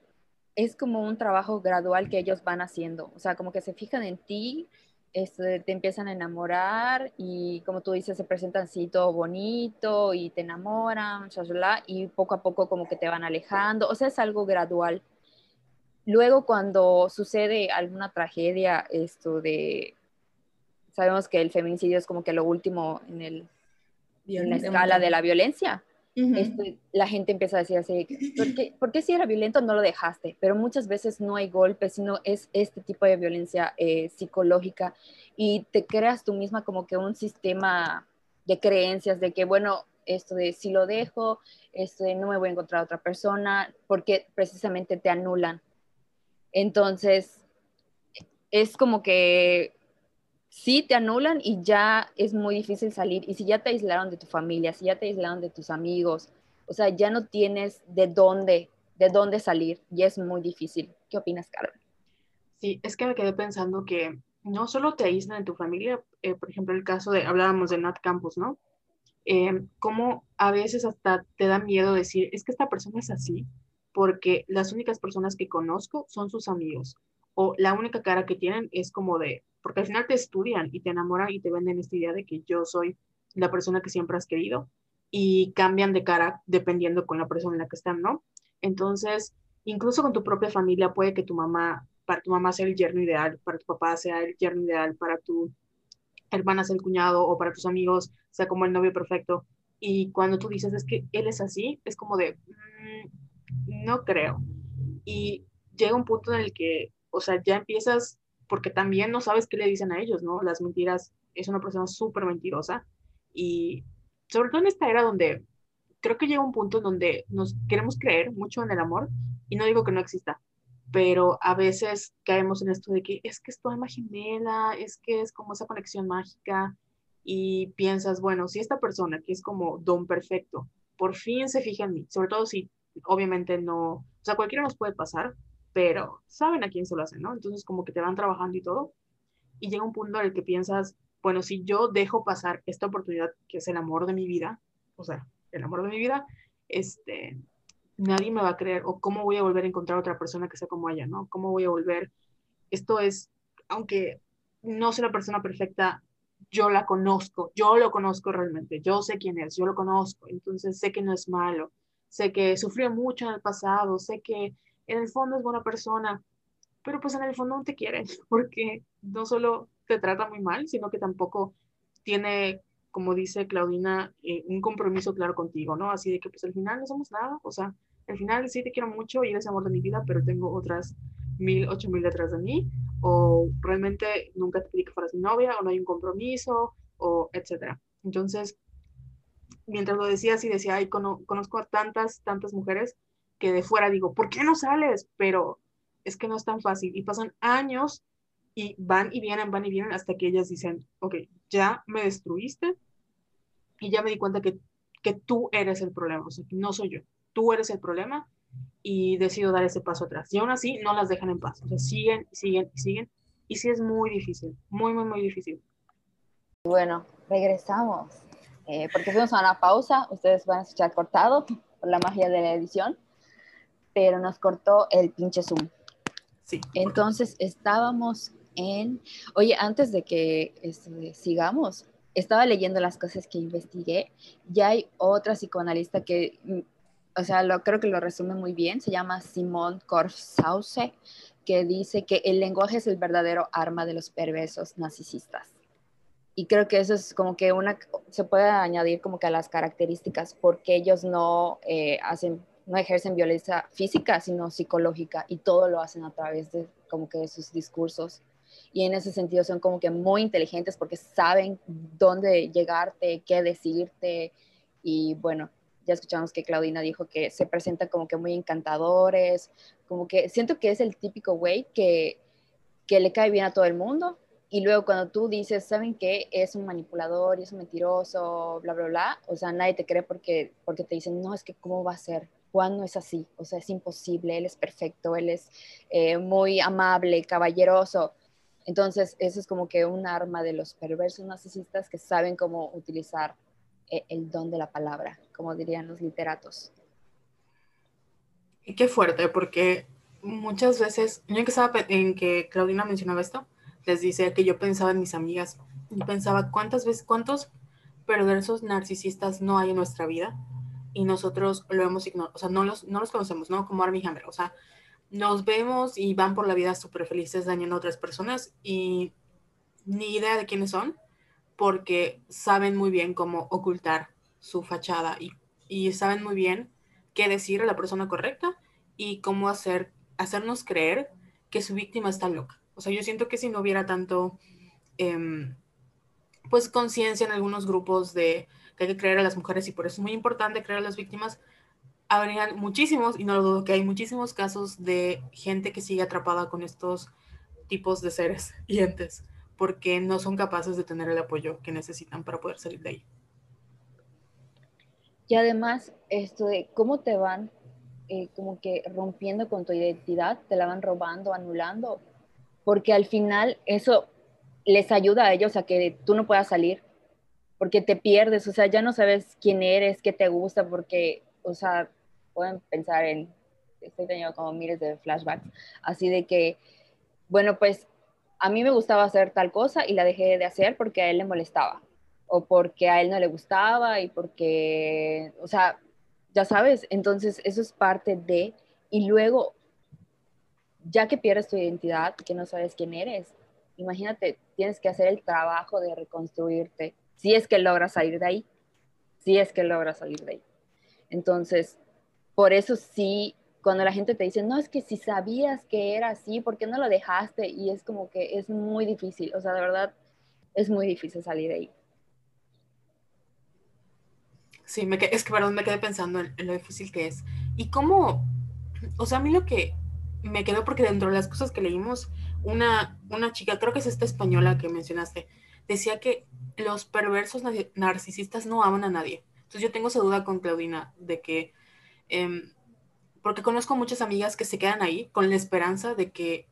Speaker 2: es como un trabajo gradual que ellos van haciendo, o sea, como que se fijan en ti, este, te empiezan a enamorar y como tú dices, se presentan así todo bonito y te enamoran, y poco a poco como que te van alejando, o sea, es algo gradual. Luego cuando sucede alguna tragedia, esto de, sabemos que el feminicidio es como que lo último en, el, en la escala de la violencia, este, la gente empieza a decir así, ¿por qué, si era violento no lo dejaste? Pero muchas veces no hay golpes, sino es este tipo de violencia eh, psicológica y te creas tú misma como que un sistema de creencias de que, bueno, esto de si lo dejo, este, no me voy a encontrar a otra persona, porque precisamente te anulan. Entonces, es como que sí te anulan y ya es muy difícil salir. Y si ya te aislaron de tu familia, si ya te aislaron de tus amigos, o sea, ya no tienes de dónde, de dónde salir y es muy difícil. ¿Qué opinas, Carmen?
Speaker 1: Sí, es que me quedé pensando que no solo te aíslan de tu familia, eh, por ejemplo, el caso de, hablábamos de Nat Campos, ¿no? Eh, como a veces hasta te da miedo decir, es que esta persona es así, porque las únicas personas que conozco son sus amigos, o la única cara que tienen es como de, porque al final te estudian y te enamoran y te venden esta idea de que yo soy la persona que siempre has querido y cambian de cara dependiendo con la persona en la que están, ¿no? Entonces, incluso con tu propia familia puede que tu mamá, para tu mamá sea el yerno ideal, para tu papá sea el yerno ideal, para tu hermana sea el cuñado o para tus amigos sea como el novio perfecto. Y cuando tú dices es que él es así, es como de, mm, no creo. Y llega un punto en el que, o sea, ya empiezas porque también no sabes qué le dicen a ellos, ¿no? Las mentiras, es una persona súper mentirosa y sobre todo en esta era donde creo que llega un punto en donde nos queremos creer mucho en el amor y no digo que no exista, pero a veces caemos en esto de que es que es tu alma gemela, es que es como esa conexión mágica y piensas, bueno, si esta persona que es como don perfecto, por fin se fija en mí, sobre todo si obviamente no, o sea, cualquiera nos puede pasar, pero saben a quién se lo hacen, ¿no? Entonces como que te van trabajando y todo, y llega un punto en el que piensas, bueno, si yo dejo pasar esta oportunidad, que es el amor de mi vida, o sea, el amor de mi vida, este, nadie me va a creer, o cómo voy a volver a encontrar otra persona que sea como ella, ¿no? ¿Cómo voy a volver? Esto es, aunque no sea la persona perfecta, yo la conozco, yo lo conozco realmente, yo sé quién es, yo lo conozco, entonces sé que no es malo, sé que sufrió mucho en el pasado, sé que en el fondo es buena persona, pero pues en el fondo no te quiere, porque no solo te trata muy mal, sino que tampoco tiene, como dice Claudina, eh, un compromiso claro contigo, ¿no? Así de que pues al final no somos nada, o sea, al final sí te quiero mucho y eres amor de mi vida, pero tengo otras mil, ocho mil detrás de mí, o realmente nunca te pedí que fueras mi novia, o no hay un compromiso, o etcétera. Entonces, mientras lo decía, sí decía, ay, conozco a tantas, tantas mujeres que de fuera digo, ¿por qué no sales? Pero es que no es tan fácil y pasan años y van y vienen, van y vienen hasta que ellas dicen, ok, ya me destruiste y ya me di cuenta que, que tú eres el problema, o sea, no soy yo, tú eres el problema y decido dar ese paso atrás. Y aún así no las dejan en paz, o sea, siguen, siguen, siguen y sí es muy difícil, muy, muy, muy difícil.
Speaker 2: Bueno, regresamos. Eh, porque fuimos a una pausa, ustedes van a escuchar cortado por la magia de la edición pero nos cortó el pinche Zoom. Sí. Entonces estábamos en, oye, antes de que este, sigamos, estaba leyendo las cosas que investigué, ya hay otra psicoanalista que, mm, o sea, lo, creo que lo resume muy bien, se llama Simone Korsause, que dice que el lenguaje es el verdadero arma de los perversos narcisistas. Y creo que eso es como que una, se puede añadir como que a las características, porque ellos no eh, hacen no ejercen violencia física, sino psicológica, y todo lo hacen a través de como que de sus discursos. Y en ese sentido son como que muy inteligentes porque saben dónde llegarte, qué decirte. Y bueno, ya escuchamos que Claudina dijo que se presentan como que muy encantadores, como que siento que es el típico güey que, que le cae bien a todo el mundo, y luego cuando tú dices, ¿saben qué? Es un manipulador y es un mentiroso, bla, bla, bla. O sea, nadie te cree porque, porque te dicen, no, es que ¿cómo va a ser? Juan no es así. O sea, es imposible. Él es perfecto. Él es eh, muy amable, caballeroso. Entonces, eso es como que un arma de los perversos narcisistas que saben cómo utilizar eh, el don de la palabra, como dirían los literatos.
Speaker 1: Y qué fuerte, porque muchas veces, yo que estaba en que Claudina mencionaba esto, les dice que yo pensaba en mis amigas y pensaba cuántas veces, cuántos perversos narcisistas no hay en nuestra vida y nosotros lo hemos ignorado, o sea, no los, no los conocemos, ¿no? Como Armie Hammer, o sea, nos vemos y van por la vida súper felices dañando a otras personas y ni idea de quiénes son porque saben muy bien cómo ocultar su fachada y, y saben muy bien qué decir a la persona correcta y cómo hacer, hacernos creer que su víctima está loca. O sea, yo siento que si no hubiera tanto, em, pues, conciencia en algunos grupos de que hay que creer a las mujeres y por eso es muy importante creer a las víctimas, habrían muchísimos, y no lo dudo que hay muchísimos casos de gente que sigue atrapada con estos tipos de seres y entes, porque no son capaces de tener el apoyo que necesitan para poder salir de ahí.
Speaker 2: Y además, esto de cómo te van eh, como que rompiendo con tu identidad, te la van robando, anulando, porque al final eso les ayuda a ellos a que tú no puedas salir, porque te pierdes, o sea, ya no sabes quién eres, qué te gusta, porque, o sea, pueden pensar en, estoy teniendo como miles de flashbacks, así de que, bueno, pues a mí me gustaba hacer tal cosa y la dejé de hacer porque a él le molestaba, o porque a él no le gustaba y porque, o sea, ya sabes, entonces eso es parte de, y luego ya que pierdes tu identidad, que no sabes quién eres, imagínate, tienes que hacer el trabajo de reconstruirte, si es que logras salir de ahí, si es que logras salir de ahí. Entonces, por eso sí, cuando la gente te dice, no, es que si sabías que era así, ¿por qué no lo dejaste? Y es como que es muy difícil, o sea, de verdad, es muy difícil salir de ahí.
Speaker 1: Sí, me es que, perdón, me quedé pensando en, en lo difícil que es. Y cómo, o sea, a mí lo que me quedó porque dentro de las cosas que leímos, una, una chica, creo que es esta española que mencionaste, decía que los perversos narcisistas no aman a nadie. Entonces yo tengo esa duda con Claudina de que, em, porque conozco muchas amigas que se quedan ahí con la esperanza de que,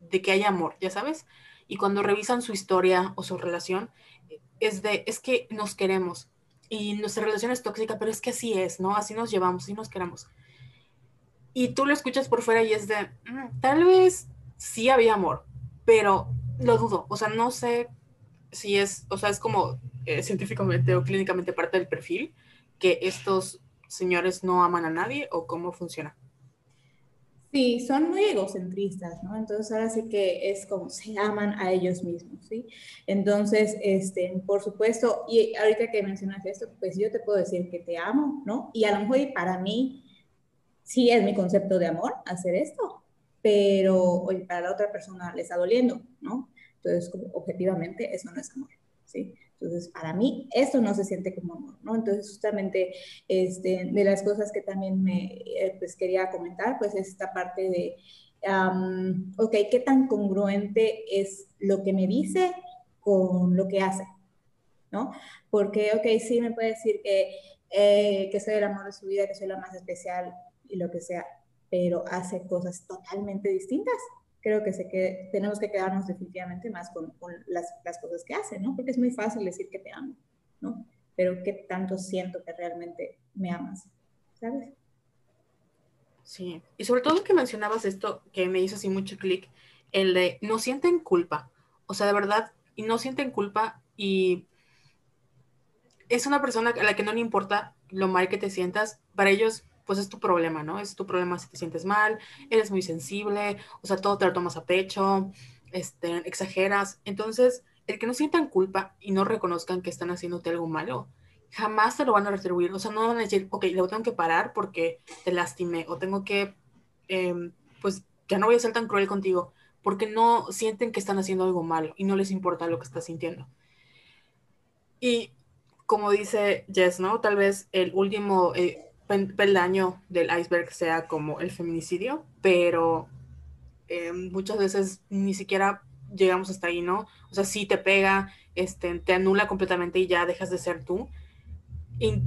Speaker 1: de que haya amor, ya sabes, y cuando revisan su historia o su relación, es de, es que nos queremos y nuestra relación es tóxica, pero es que así es, ¿no? Así nos llevamos, así nos queremos y tú lo escuchas por fuera y es de, mm, tal vez sí había amor, pero lo dudo, o sea, no sé si es, o sea, es como eh, científicamente o clínicamente parte del perfil que estos señores no aman a nadie o cómo funciona.
Speaker 3: Sí, son muy egocentristas, ¿no? Entonces ahora sí que es como se aman a ellos mismos, ¿sí? Entonces, este, por supuesto, y ahorita que mencionas esto, pues yo te puedo decir que te amo, ¿no? Y a lo mejor para mí sí es mi concepto de amor hacer esto, pero para la otra persona le está doliendo, ¿no? Entonces, objetivamente, eso no es amor, ¿sí? Entonces, para mí, esto no se siente como amor, ¿no? Entonces, justamente, este, de las cosas que también me, eh, pues, quería comentar, pues, es esta parte de, ok, ¿qué tan congruente es lo que me dice con lo que hace? ¿No? Porque, ok, sí me puede decir que, eh, que soy el amor de su vida, que soy la más especial, y lo que sea, pero hace cosas totalmente distintas. Creo que, tenemos que quedarnos definitivamente más con, las, cosas que hace, ¿no? Porque es muy fácil decir que te amo, ¿no? Pero qué tanto siento que realmente me amas, ¿sabes?
Speaker 1: Sí, y sobre todo que mencionabas esto que me hizo así mucho clic, el de no sienten culpa, o sea, de verdad, y no sienten culpa y es una persona a la que no le importa lo mal que te sientas, para ellos pues es tu problema, ¿no? Es tu problema si te sientes mal, eres muy sensible, o sea, todo te lo tomas a pecho, este, exageras. Entonces, el que no sientan culpa y no reconozcan que están haciéndote algo malo, jamás te lo van a retribuir. O sea, no van a decir, ok, lo tengo que parar porque te lastimé, o tengo que, em, pues ya no voy a ser tan cruel contigo, porque no sienten que están haciendo algo malo y no les importa lo que estás sintiendo. Y como dice Jess, ¿no? Tal vez el último, eh, peldaño del iceberg sea como el feminicidio, pero eh, muchas veces ni siquiera llegamos hasta ahí, ¿no? O sea, sí te pega, este, te anula completamente y ya dejas de ser tú. Y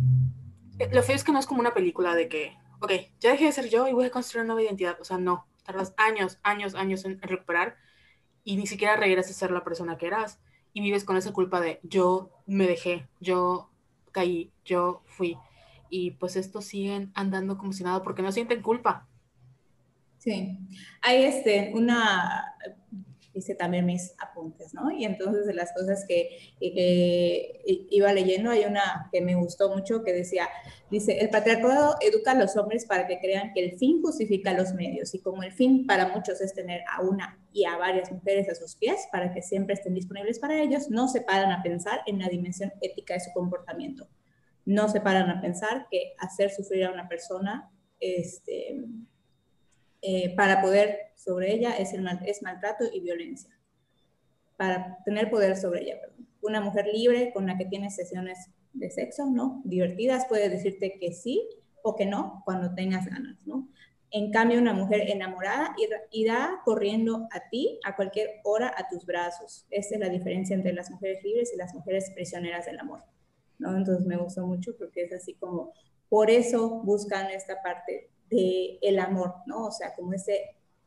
Speaker 1: lo feo es que no es como una película de que, ok, ya dejé de ser yo y voy a construir una nueva identidad. O sea, no, tardas años, años, años en, recuperar y ni siquiera regresas a ser la persona que eras. Y vives con esa culpa de yo me dejé, yo caí, yo fui. Y pues estos siguen andando como si nada porque no sienten culpa.
Speaker 3: Sí, hay este, una, hice también mis apuntes, ¿no? Y entonces de las cosas que, iba leyendo, hay una que me gustó mucho que decía, dice, el patriarcado educa a los hombres para que crean que el fin justifica los medios y como el fin para muchos es tener a una y a varias mujeres a sus pies para que siempre estén disponibles para ellos, no se paran a pensar en la dimensión ética de su comportamiento. No se paran a pensar que hacer sufrir a una persona, este, eh, para poder sobre ella es, es maltrato y violencia. Para tener poder sobre ella, Una mujer libre con la que tienes sesiones de sexo, ¿no? Divertidas, puede decirte que sí o que no cuando tengas ganas, ¿no? En cambio, una mujer enamorada irá corriendo a ti a cualquier hora a tus brazos. Esa es la diferencia entre las mujeres libres y las mujeres prisioneras del amor. ¿No? Entonces me gustó mucho porque es así como, por eso buscan esta parte el amor, ¿no? O sea, como esa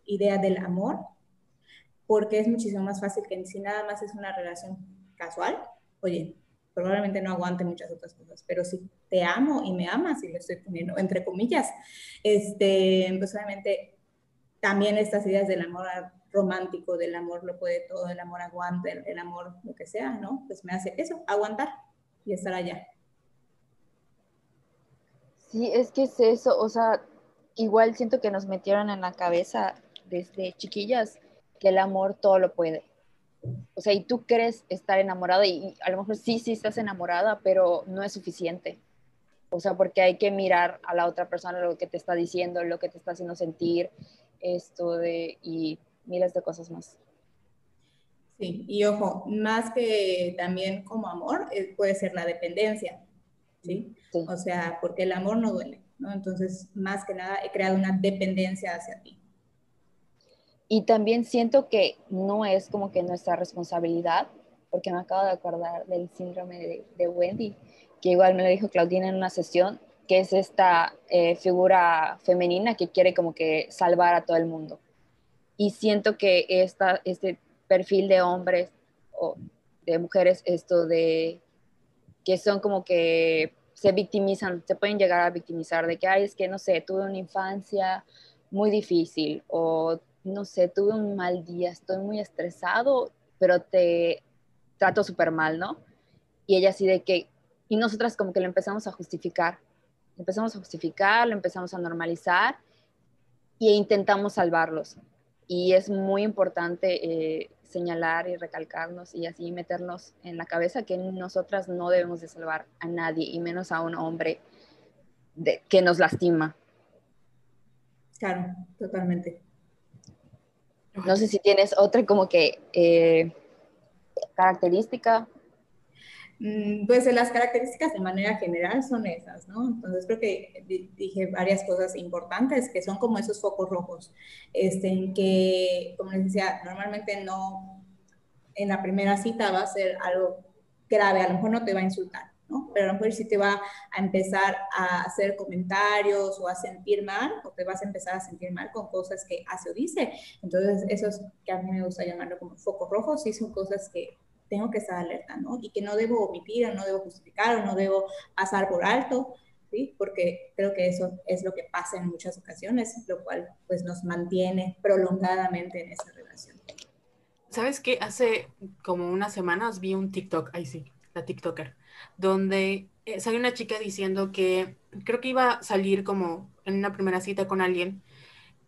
Speaker 3: idea del amor, porque es muchísimo más fácil que si nada más es una relación casual, oye, probablemente no aguante muchas otras cosas, pero si te amo y me amas, y lo estoy poniendo entre comillas, este, pues obviamente también estas ideas del amor romántico, del amor lo puede todo, el amor aguanta, el amor lo que sea, ¿no? Pues me hace eso, aguantar y estar allá.
Speaker 2: Sí, es que es eso, o sea, igual siento que nos metieron en la cabeza desde chiquillas que el amor todo lo puede. O sea, y tú crees estar enamorada y, a lo mejor sí, sí estás enamorada, pero no es suficiente. O sea, porque hay que mirar a la otra persona lo que te está diciendo, lo que te está haciendo sentir, esto de, y miles de cosas más.
Speaker 3: Sí, y ojo, más que también como amor, eh, puede ser la dependencia, ¿sí? sí. O sea, porque el amor no duele. Entonces, más que nada, he creado una dependencia hacia ti.
Speaker 2: Y también siento que no es como que nuestra responsabilidad, porque me acabo de acordar del síndrome de, Wendy, que igual me lo dijo Claudina en una sesión, que es esta eh, figura femenina que quiere como que salvar a todo el mundo. Y siento que esta, este perfil de hombres o de mujeres, esto de que son como que se victimizan, se pueden llegar a victimizar de que, ay, es que, no sé, tuve una infancia muy difícil o, no sé, tuve un mal día, estoy muy estresado, pero te trato súper mal, ¿no? Y ella así de que, y nosotras como que lo empezamos a justificar, empezamos a justificar, lo empezamos a normalizar e intentamos salvarlos. Y es muy importante eh, señalar y recalcarnos y así meternos en la cabeza que nosotras no debemos de salvar a nadie y menos a un hombre de, que nos lastima.
Speaker 3: Claro, totalmente.
Speaker 2: No sé si tienes otra como que eh, característica.
Speaker 3: Mm, pues las características de manera general son esas, ¿no? Entonces creo que dije varias cosas importantes que son como esos focos rojos, este, en que, como les decía, normalmente no, en la primera cita va a ser algo grave, a lo mejor no te va a insultar, ¿no? Pero a lo mejor sí te va a empezar a hacer comentarios o a sentir mal, o te vas a empezar a sentir mal con cosas que hace o dice. Entonces, esos que a mí me gusta llamarlo como focos rojos, sí son cosas que tengo que estar alerta, ¿no? Y que no debo omitir, o no debo justificar, o no debo pasar por alto, ¿sí? Porque creo que eso es lo que pasa en muchas ocasiones, lo cual pues nos mantiene prolongadamente en esa relación.
Speaker 1: ¿Sabes qué? Hace como unas semanas vi un TikTok, ahí sí, la TikToker, donde eh, salió una chica diciendo que creo que iba a salir como en una primera cita con alguien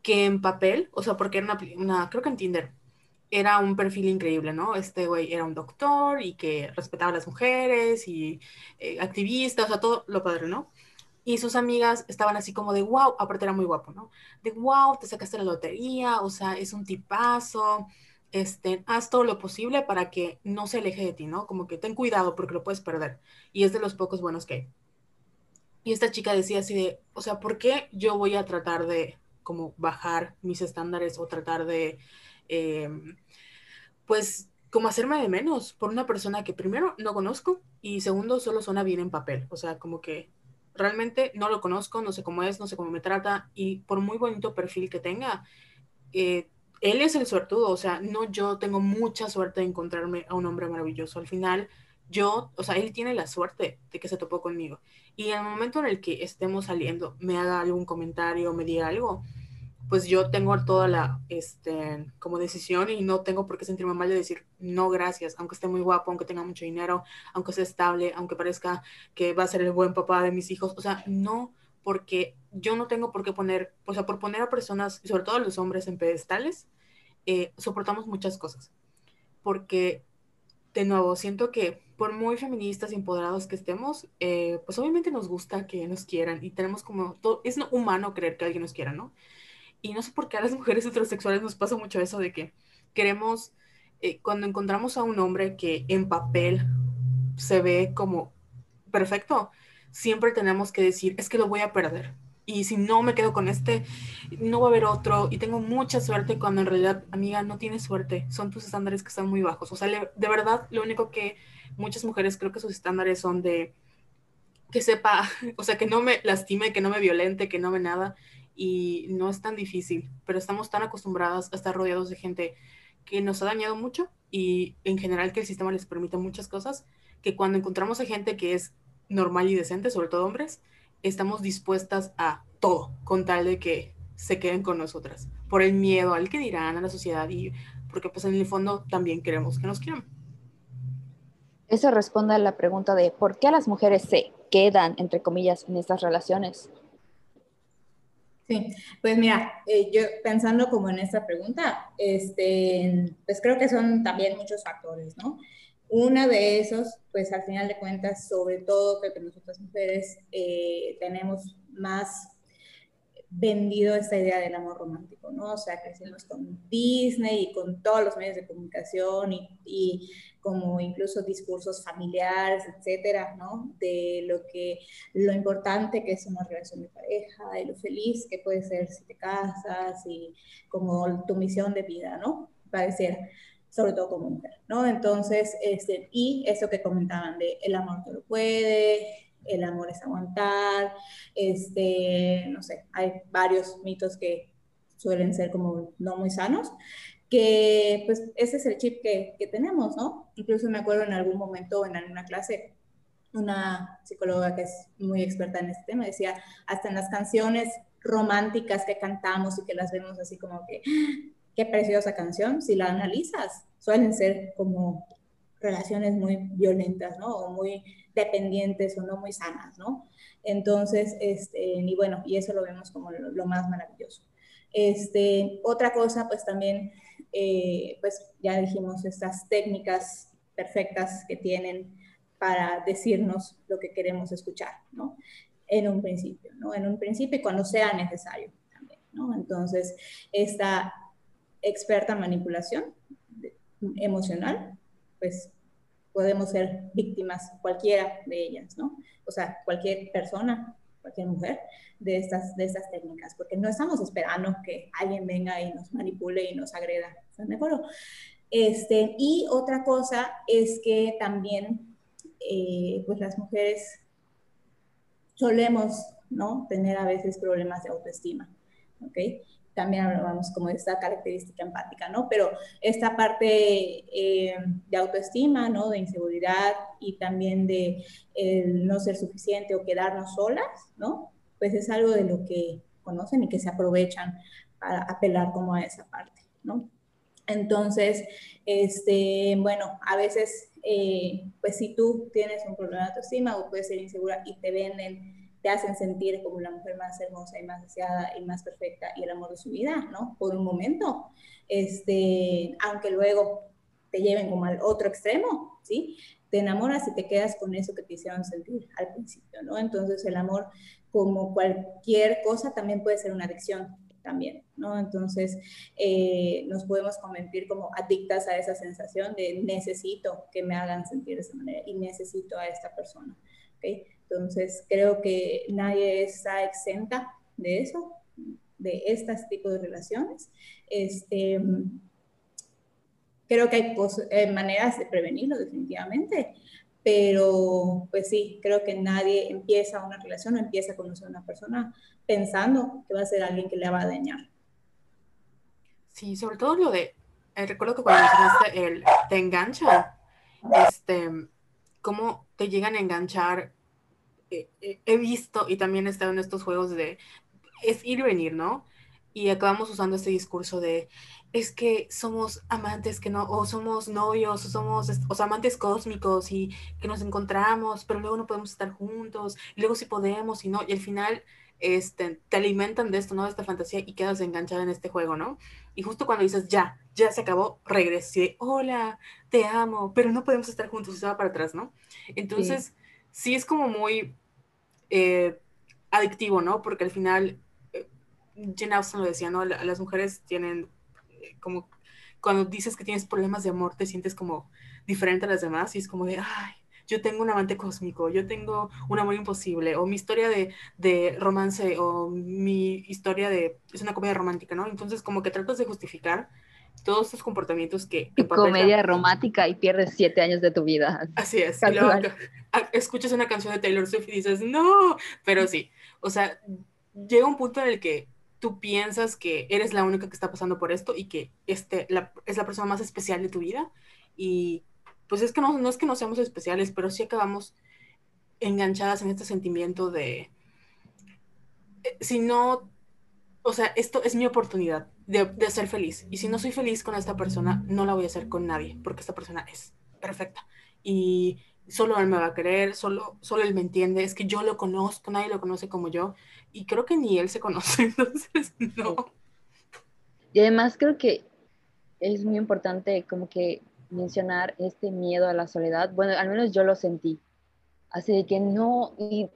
Speaker 1: que en papel, o sea, porque era una, una creo que en Tinder, era un perfil increíble, ¿no? Este güey era un doctor y que respetaba a las mujeres y eh, activista, o sea, todo lo padre, ¿no? Y sus amigas estaban así como de, wow, aparte era muy guapo, ¿no? De, wow, te sacaste la lotería, o sea, es un tipazo, este, haz todo lo posible para que no se aleje de ti, ¿no? Como que ten cuidado porque lo puedes perder. Y es de los pocos buenos que hay. Y esta chica decía así de, o sea, ¿por qué yo voy a tratar de como bajar mis estándares o tratar de Em, pues como hacerme de menos por una persona que primero no conozco y segundo solo suena bien en papel. O sea, como que realmente no lo conozco, no sé cómo es, no sé cómo me trata y por muy bonito perfil que tenga, eh, él es el suertudo, o sea, no yo tengo mucha suerte de encontrarme a un hombre maravilloso. Al final, yo, o sea, él tiene la suerte de que se topó conmigo. Y en el momento en el que estemos saliendo, me haga algún comentario, me diga algo, pues yo tengo toda la, este, como decisión y no tengo por qué sentirme mal de decir no gracias, aunque esté muy guapo, aunque tenga mucho dinero, aunque sea estable, aunque parezca que va a ser el buen papá de mis hijos, o sea, no, porque yo no tengo por qué poner, o sea, por poner a personas, sobre todo a los hombres en pedestales, eh, soportamos muchas cosas, porque, de nuevo, siento que por muy feministas y empoderados que estemos, eh, pues obviamente nos gusta que nos quieran y tenemos como, todo, es humano creer que alguien nos quiera, ¿no? Y no sé por qué a las mujeres heterosexuales nos pasa mucho eso de que queremos, eh, cuando encontramos a un hombre que en papel se ve como perfecto, siempre tenemos que decir, es que lo voy a perder. Y si no me quedo con este, no va a haber otro. Y tengo mucha suerte cuando en realidad, amiga, no tienes suerte. Son tus estándares que están muy bajos. O sea, de verdad, lo único que muchas mujeres creo que sus estándares son de que sepa, o sea, que no me lastime, que no me violente, que no me nada y no es tan difícil, pero estamos tan acostumbradas a estar rodeados de gente que nos ha dañado mucho y en general que el sistema les permite muchas cosas, que cuando encontramos a gente que es normal y decente, sobre todo hombres, estamos dispuestas a todo con tal de que se queden con nosotras, por el miedo al que dirán a la sociedad y porque pues en el fondo también queremos que nos quieran.
Speaker 2: Eso responde a la pregunta de por qué las mujeres se quedan, entre comillas, en estas relaciones.
Speaker 3: Sí, pues mira, eh, yo pensando como en esta pregunta, este, pues creo que son también muchos factores, ¿no? Uno de esos, pues al final de cuentas, sobre todo que nosotras mujeres eh, tenemos más vendido esta idea del amor romántico, ¿no? O sea, crecimos con Disney y con todos los medios de comunicación y, y, como incluso discursos familiares, etcétera, ¿no? De lo que, lo importante que es una relación de pareja y lo feliz que puede ser si te casas y como tu misión de vida, ¿no? Pareciera, sobre todo como mujer, ¿no? Entonces, este, y eso que comentaban de el amor te lo puede, el amor es aguantar, este, no sé, hay varios mitos que suelen ser como no muy sanos, que pues ese es el chip que, que tenemos, ¿no? Incluso me acuerdo en algún momento en alguna clase, una psicóloga que es muy experta en este tema decía, hasta en las canciones románticas que cantamos y que las vemos así como que, ¡ah! qué preciosa canción, si la analizas, suelen ser como relaciones muy violentas, ¿no? O muy dependientes o no muy sanas, ¿no? Entonces, este, y bueno, y eso lo vemos como lo, más maravilloso. Este, otra cosa, pues también, eh, pues ya dijimos, estas técnicas perfectas que tienen para decirnos lo que queremos escuchar, ¿no? En un principio, ¿no? En un principio y cuando sea necesario también, ¿no? Entonces, esta experta manipulación emocional, pues podemos ser víctimas, cualquiera de ellas, ¿no? O sea, cualquier persona, cualquier mujer, de estas, de estas técnicas, porque no estamos esperando que alguien venga y nos manipule y nos agreda. Este, y otra cosa es que también, eh, pues las mujeres solemos, ¿no? Tener a veces problemas de autoestima, ¿ok? También hablamos como de esta característica empática, ¿no? Pero esta parte eh, de autoestima, ¿no? De inseguridad y también de no ser suficiente o quedarnos solas, ¿no? Pues es algo de lo que conocen y que se aprovechan para apelar como a esa parte, ¿no? Entonces, este, bueno, a veces, eh, pues si tú tienes un problema de autoestima o puedes ser insegura y te venden te hacen sentir como la mujer más hermosa y más deseada y más perfecta y el amor de su vida, ¿no? Por un momento, este, aunque luego te lleven como al otro extremo, ¿sí? Te enamoras y te quedas con eso que te hicieron sentir al principio, ¿no? Entonces el amor, como cualquier cosa, también puede ser una adicción también, ¿no? Entonces eh, nos podemos convertir como adictas a esa sensación de necesito que me hagan sentir de esa manera y necesito a esta persona, ¿ok? Entonces, creo que nadie está exenta de eso, de estos tipos de relaciones. Este, creo que hay eh, maneras de prevenirlo definitivamente, pero pues sí, creo que nadie empieza una relación o empieza a conocer a una persona pensando que va a ser alguien que le va a dañar.
Speaker 1: Sí, sobre todo lo de, eh, recuerdo que cuando mencionaste el te engancha, este, cómo te llegan a enganchar, eh, he visto y también he estado en estos juegos de, es ir y venir, ¿no? Y acabamos usando este discurso de, es que somos amantes que no, o somos novios, o somos o amantes cósmicos y que nos encontramos, pero luego no podemos estar juntos, y luego sí podemos y no, y al final este, te alimentan de esto, ¿no? De esta fantasía y quedas enganchada en este juego, ¿no? Y justo cuando dices, ya, ya se acabó, regresé, hola, te amo, pero no podemos estar juntos y se va para atrás, ¿no? Entonces, sí, es como muy eh, adictivo, ¿no? Porque al final, eh, Jane Austen lo decía, ¿no? las mujeres tienen como cuando dices que tienes problemas de amor, te sientes como diferente a las demás y es como de, ay, yo tengo un amante cósmico, yo tengo un amor imposible, o mi historia de, de, romance, o mi historia de, es una comedia romántica, ¿no? Entonces como que tratas de justificar todos estos comportamientos que...
Speaker 2: Y comedia romántica y pierdes siete años de tu vida.
Speaker 1: Así es. Y luego, escuchas una canción de Taylor Swift y dices, no, pero sí, o sea, llega un punto en el que tú piensas que eres la única que está pasando por esto y que este es la persona más especial de tu vida. Y pues es que no, no es que no seamos especiales, pero sí acabamos enganchadas en este sentimiento de, eh, si no, o sea, esto es mi oportunidad de, ser feliz. Y si no soy feliz con esta persona, no la voy a hacer con nadie, porque esta persona es perfecta. Y solo él me va a querer, solo, solo él me entiende, es que yo lo conozco, nadie lo conoce como yo, y creo que ni él se conoce, entonces no.
Speaker 2: Y además creo que es muy importante como que mencionar este miedo a la soledad, bueno, al menos yo lo sentí, así de que no, y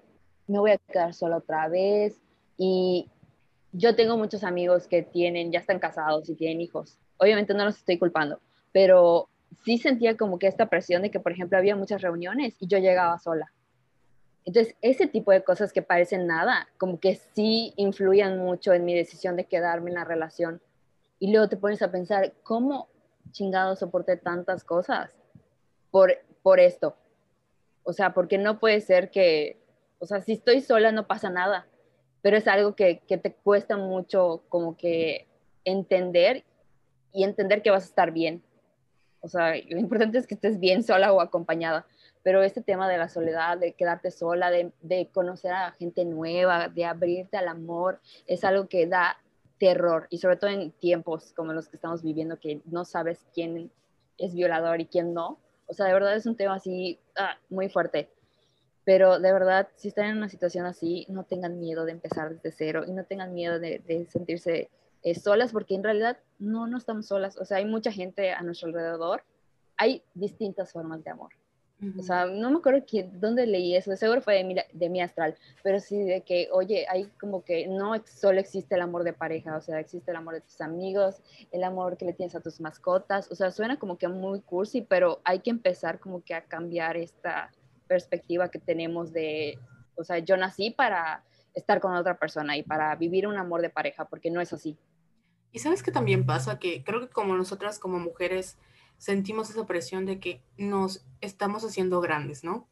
Speaker 2: me voy a quedar sola otra vez, y yo tengo muchos amigos que tienen, ya están casados y tienen hijos, obviamente no los estoy culpando, pero sí sentía como que esta presión de que, por ejemplo, había muchas reuniones y yo llegaba sola. Entonces, ese tipo de cosas que parecen nada, como que sí influían mucho en mi decisión de quedarme en la relación. Y luego te pones a pensar, ¿cómo chingado soporté tantas cosas por, por esto? O sea, porque no puede ser que, o sea, si estoy sola no pasa nada, pero es algo que, que te cuesta mucho como que entender y entender que vas a estar bien o sea, lo importante es que estés bien sola o acompañada. Pero este tema de la soledad, de quedarte sola, de, de conocer a gente nueva, de abrirte al amor, es algo que da terror. Y sobre todo en tiempos como los que estamos viviendo, que no sabes quién es violador y quién no. O sea, de verdad es un tema así ah, muy fuerte. Pero de verdad, si están en una situación así, no tengan miedo de empezar desde cero y no tengan miedo de, de sentirse eh, solas, porque en realidad no, no estamos solas. O sea, hay mucha gente a nuestro alrededor. Hay distintas formas de amor. O sea, no me acuerdo quién, dónde leí eso, seguro fue de mi, de mi astral, pero sí de que, oye, hay como que no solo existe el amor de pareja, o sea, existe el amor de tus amigos, el amor que le tienes a tus mascotas, o sea, suena como que muy cursi, pero hay que empezar como que a cambiar esta perspectiva que tenemos de, o sea, yo nací para estar con otra persona y para vivir un amor de pareja, porque no es así.
Speaker 1: Y sabes que también pasa que creo que como nosotras como mujeres sentimos esa presión de que nos estamos haciendo grandes, ¿no?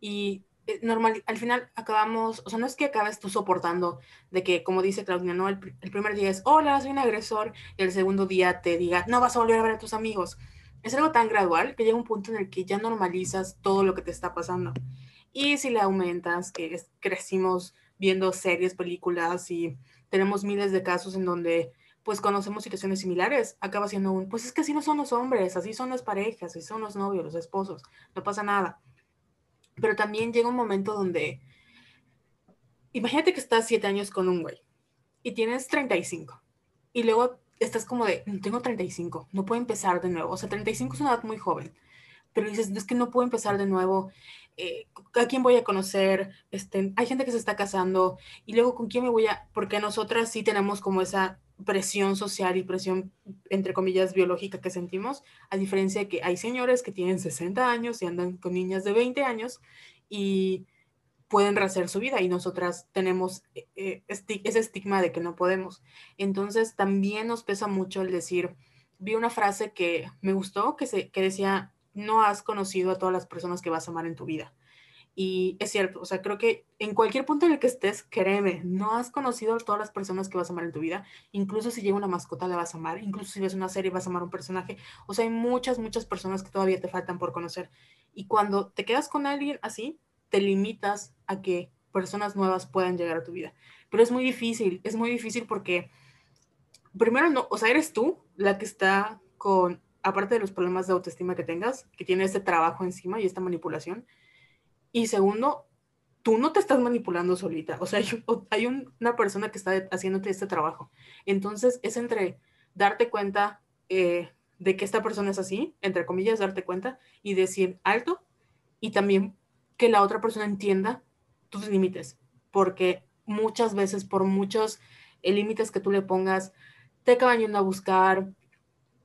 Speaker 1: Y eh, normal, al final acabamos, o sea, no es que acabes tú soportando de que, como dice Claudia, ¿no? El, primer día es, hola, soy un agresor, y el segundo día te diga, no vas a volver a ver a tus amigos. Es algo tan gradual que llega un punto en el que ya normalizas todo lo que te está pasando. Y si le aumentas, que crecimos viendo series, películas y tenemos miles de casos en donde pues conocemos situaciones similares, acaba siendo un, pues es que así no son los hombres, así son las parejas, así son los novios, los esposos, no pasa nada. Pero también llega un momento donde, imagínate que estás siete años con un güey y tienes 35 y luego estás como de, tengo 35, no puedo empezar de nuevo, o sea, 35 es una edad muy joven, pero dices, es que no puedo empezar de nuevo, eh, ¿a quién voy a conocer? Este, hay gente que se está casando y luego con quién me voy a, porque nosotras sí tenemos como esa presión social y presión, entre comillas, biológica que sentimos, a diferencia de que hay señores que tienen 60 años y andan con niñas de 20 años y pueden rehacer su vida y nosotras tenemos eh, eh, ese estigma de que no podemos. Entonces también nos pesa mucho el decir, vi una frase que me gustó, que, se, que decía, no has conocido a todas las personas que vas a amar en tu vida. Y es cierto, o sea, creo que en cualquier punto en el que estés, créeme, no has conocido a todas las personas que vas a amar en tu vida. Incluso si llega una mascota, la vas a amar. Incluso si ves una serie, vas a amar un personaje. O sea, hay muchas, muchas personas que todavía te faltan por conocer. Y cuando te quedas con alguien así, te limitas a que personas nuevas puedan llegar a tu vida. Pero es muy difícil, es muy difícil porque, primero, no, o sea, eres tú la que está con, aparte de los problemas de autoestima que tengas, que tiene este trabajo encima y esta manipulación y segundo, tú no te estás manipulando solita. O sea, hay, una persona que está haciéndote este trabajo. Entonces, es entre darte cuenta eh, de que esta persona es así, entre comillas, darte cuenta y decir alto y también que la otra persona entienda tus límites. Porque muchas veces, por muchos eh, límites que tú le pongas, te acaban yendo a buscar,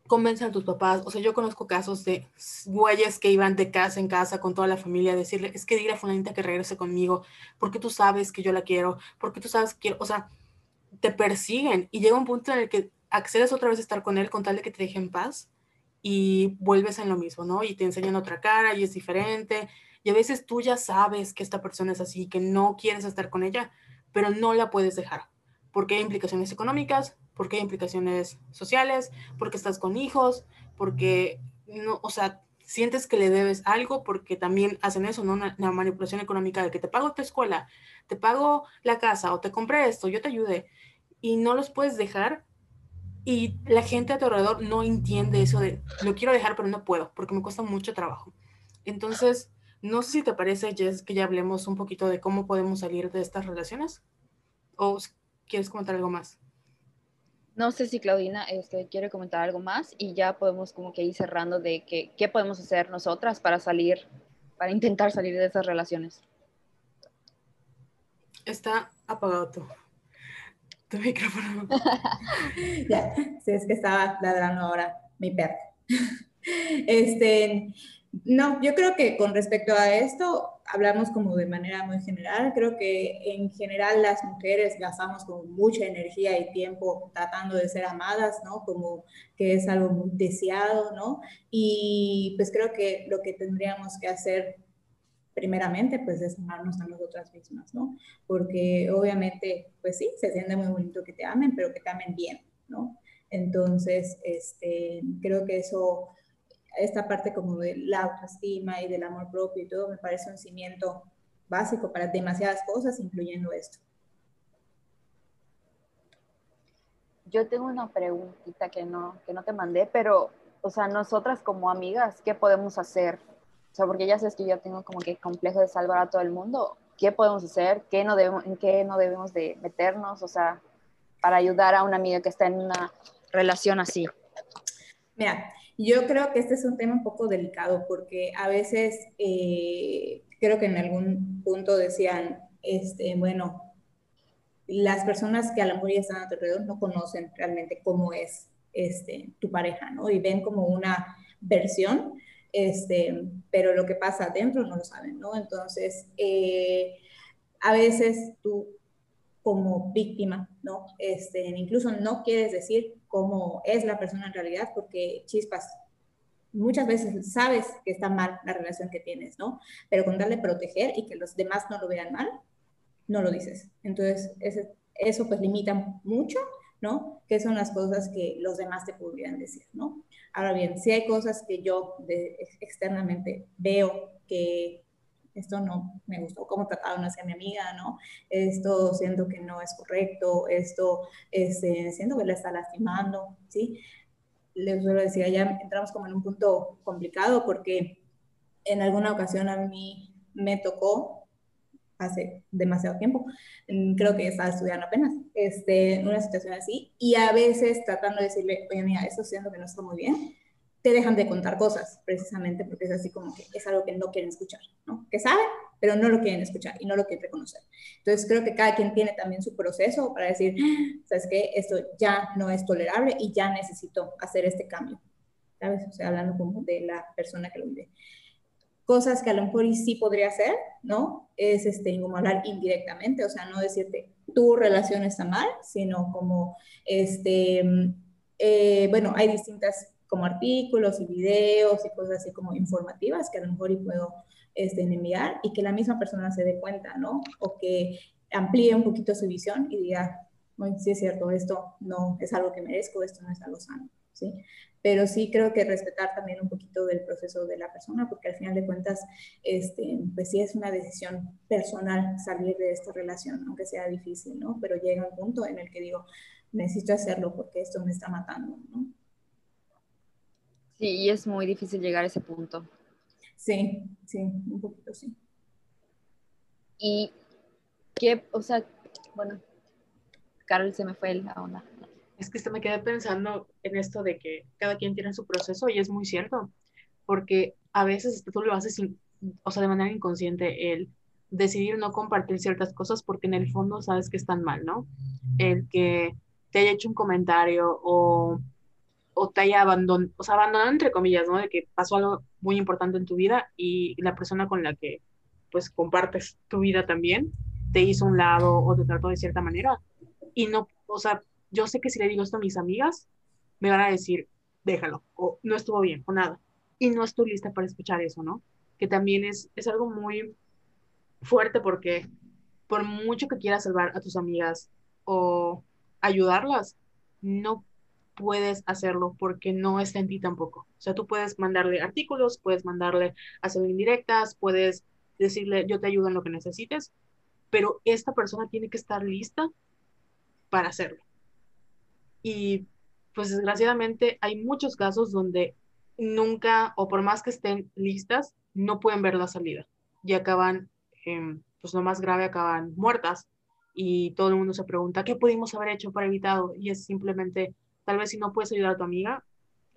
Speaker 1: convencen a tus papás. O sea, yo conozco casos de güeyes que iban de casa en casa con toda la familia a decirle, es que dile a fulanita que regrese conmigo, porque tú sabes que yo la quiero, porque tú sabes que quiero, o sea, te persiguen y llega un punto en el que accedes otra vez a estar con él con tal de que te deje en paz y vuelves en lo mismo, ¿no? Y te enseñan otra cara y es diferente. Y a veces tú ya sabes que esta persona es así, que no quieres estar con ella, pero no la puedes dejar, porque hay implicaciones económicas, porque hay implicaciones sociales, porque estás con hijos, porque no, o sea, sientes que le debes algo porque también hacen eso, ¿no? Una, manipulación económica de que te pago tu escuela, te pago la casa o te compré esto, yo te ayudé y no los puedes dejar y la gente a tu alrededor no entiende eso de lo quiero dejar pero no puedo porque me cuesta mucho trabajo. Entonces, no sé si te parece, Jess, que ya hablemos un poquito de cómo podemos salir de estas relaciones o quieres comentar algo más.
Speaker 2: No sé si Claudina este, quiere comentar algo más y ya podemos como que ir cerrando de que, qué podemos hacer nosotras para salir, para intentar salir de esas relaciones.
Speaker 1: Está apagado tu, tu micrófono.
Speaker 3: ya, sí, es que estaba ladrando ahora mi perro. este, no, yo creo que con respecto a esto, hablamos como de manera muy general. Creo que en general las mujeres gastamos mucha energía y tiempo tratando de ser amadas, ¿no? Como que es algo muy deseado, ¿no? Y pues creo que lo que tendríamos que hacer primeramente, pues es amarnos a nosotras mismas, ¿no? Porque obviamente, pues sí, se siente muy bonito que te amen, pero que te amen bien, ¿no? Entonces, este, creo que eso esta parte como de la autoestima y del amor propio y todo me parece un cimiento básico para demasiadas cosas, incluyendo esto.
Speaker 2: Yo tengo una preguntita que no, que no te mandé, pero, o sea, nosotras como amigas, ¿qué podemos hacer? O sea, porque ya sabes que yo tengo como que complejo de salvar a todo el mundo. ¿Qué podemos hacer? ¿Qué no debemos, ¿En qué no debemos de meternos? O sea, para ayudar a una amiga que está en una relación así.
Speaker 3: Mira, yo creo que este es un tema un poco delicado porque a veces eh, creo que en algún punto decían, este, bueno, las personas que a lo mejor ya están a tu alrededor no conocen realmente cómo es este, tu pareja, ¿no? Y ven como una versión, este, pero lo que pasa adentro no lo saben, ¿no? Entonces, eh, a veces tú como víctima, ¿no? Este, incluso no quieres decir cómo es la persona en realidad, porque chispas, muchas veces sabes que está mal la relación que tienes, ¿no? Pero con darle proteger y que los demás no lo vean mal, no lo dices. Entonces, eso pues limita mucho, ¿no? ¿Qué son las cosas que los demás te podrían decir, ¿no? Ahora bien, si hay cosas que yo externamente veo que esto no me gustó, cómo trataron hacia mi amiga, ¿no? Esto siento que no es correcto, esto este, siento que le está lastimando, ¿sí? Les suelo decir, ya entramos como en un punto complicado porque en alguna ocasión a mí me tocó hace demasiado tiempo, creo que estaba estudiando apenas, este, una situación así, y a veces tratando de decirle, oye, mira, esto siento que no está muy bien, te dejan de contar cosas, precisamente porque es así como que es algo que no quieren escuchar, ¿no? Que saben, pero no lo quieren escuchar y no lo quieren reconocer. Entonces creo que cada quien tiene también su proceso para decir, ¿sabes qué? Esto ya no es tolerable y ya necesito hacer este cambio, ¿sabes? O sea, hablando como de la persona que lo vive. Cosas que a lo mejor sí podría hacer, ¿no? Es este, como hablar indirectamente, o sea, no decirte tu relación está mal, sino como, este, eh, bueno, hay distintas como artículos y videos y cosas así como informativas que a lo mejor y puedo este, enviar y que la misma persona se dé cuenta, ¿no? O que amplíe un poquito su visión y diga, bueno, sí es cierto, esto no es algo que merezco, esto no es algo sano, ¿sí? Pero sí creo que respetar también un poquito del proceso de la persona, porque al final de cuentas, este, pues sí es una decisión personal salir de esta relación, aunque sea difícil, ¿no? Pero llega un punto en el que digo, necesito hacerlo porque esto me está matando, ¿no?
Speaker 2: Sí, y es muy difícil llegar a ese punto.
Speaker 3: Sí, sí, un poquito sí.
Speaker 2: Y qué, o sea, bueno, Carol se me fue la onda.
Speaker 1: Es que me quedé pensando en esto de que cada quien tiene su proceso y es muy cierto, porque a veces tú lo haces, sin, o sea, de manera inconsciente, el decidir no compartir ciertas cosas porque en el fondo sabes que están mal, ¿no? El que te haya hecho un comentario o, o te haya abandonado, o sea, abandonado entre comillas, ¿no? De que pasó algo muy importante en tu vida y la persona con la que pues compartes tu vida también te hizo un lado o te trató de cierta manera y no, o sea, yo sé que si le digo esto a mis amigas, me van a decir, déjalo, o no estuvo bien, o nada. Y no estoy lista para escuchar eso, ¿no? Que también es, es algo muy fuerte porque por mucho que quieras salvar a tus amigas o ayudarlas, no puedes hacerlo porque no está en ti tampoco. O sea, tú puedes mandarle artículos, puedes mandarle hacer indirectas, puedes decirle yo te ayudo en lo que necesites, pero esta persona tiene que estar lista para hacerlo. Y pues desgraciadamente hay muchos casos donde nunca, o por más que estén listas, no pueden ver la salida y acaban, em, pues lo más grave, acaban muertas y todo el mundo se pregunta, ¿qué pudimos haber hecho para evitarlo? Y es simplemente, tal vez si no puedes ayudar a tu amiga,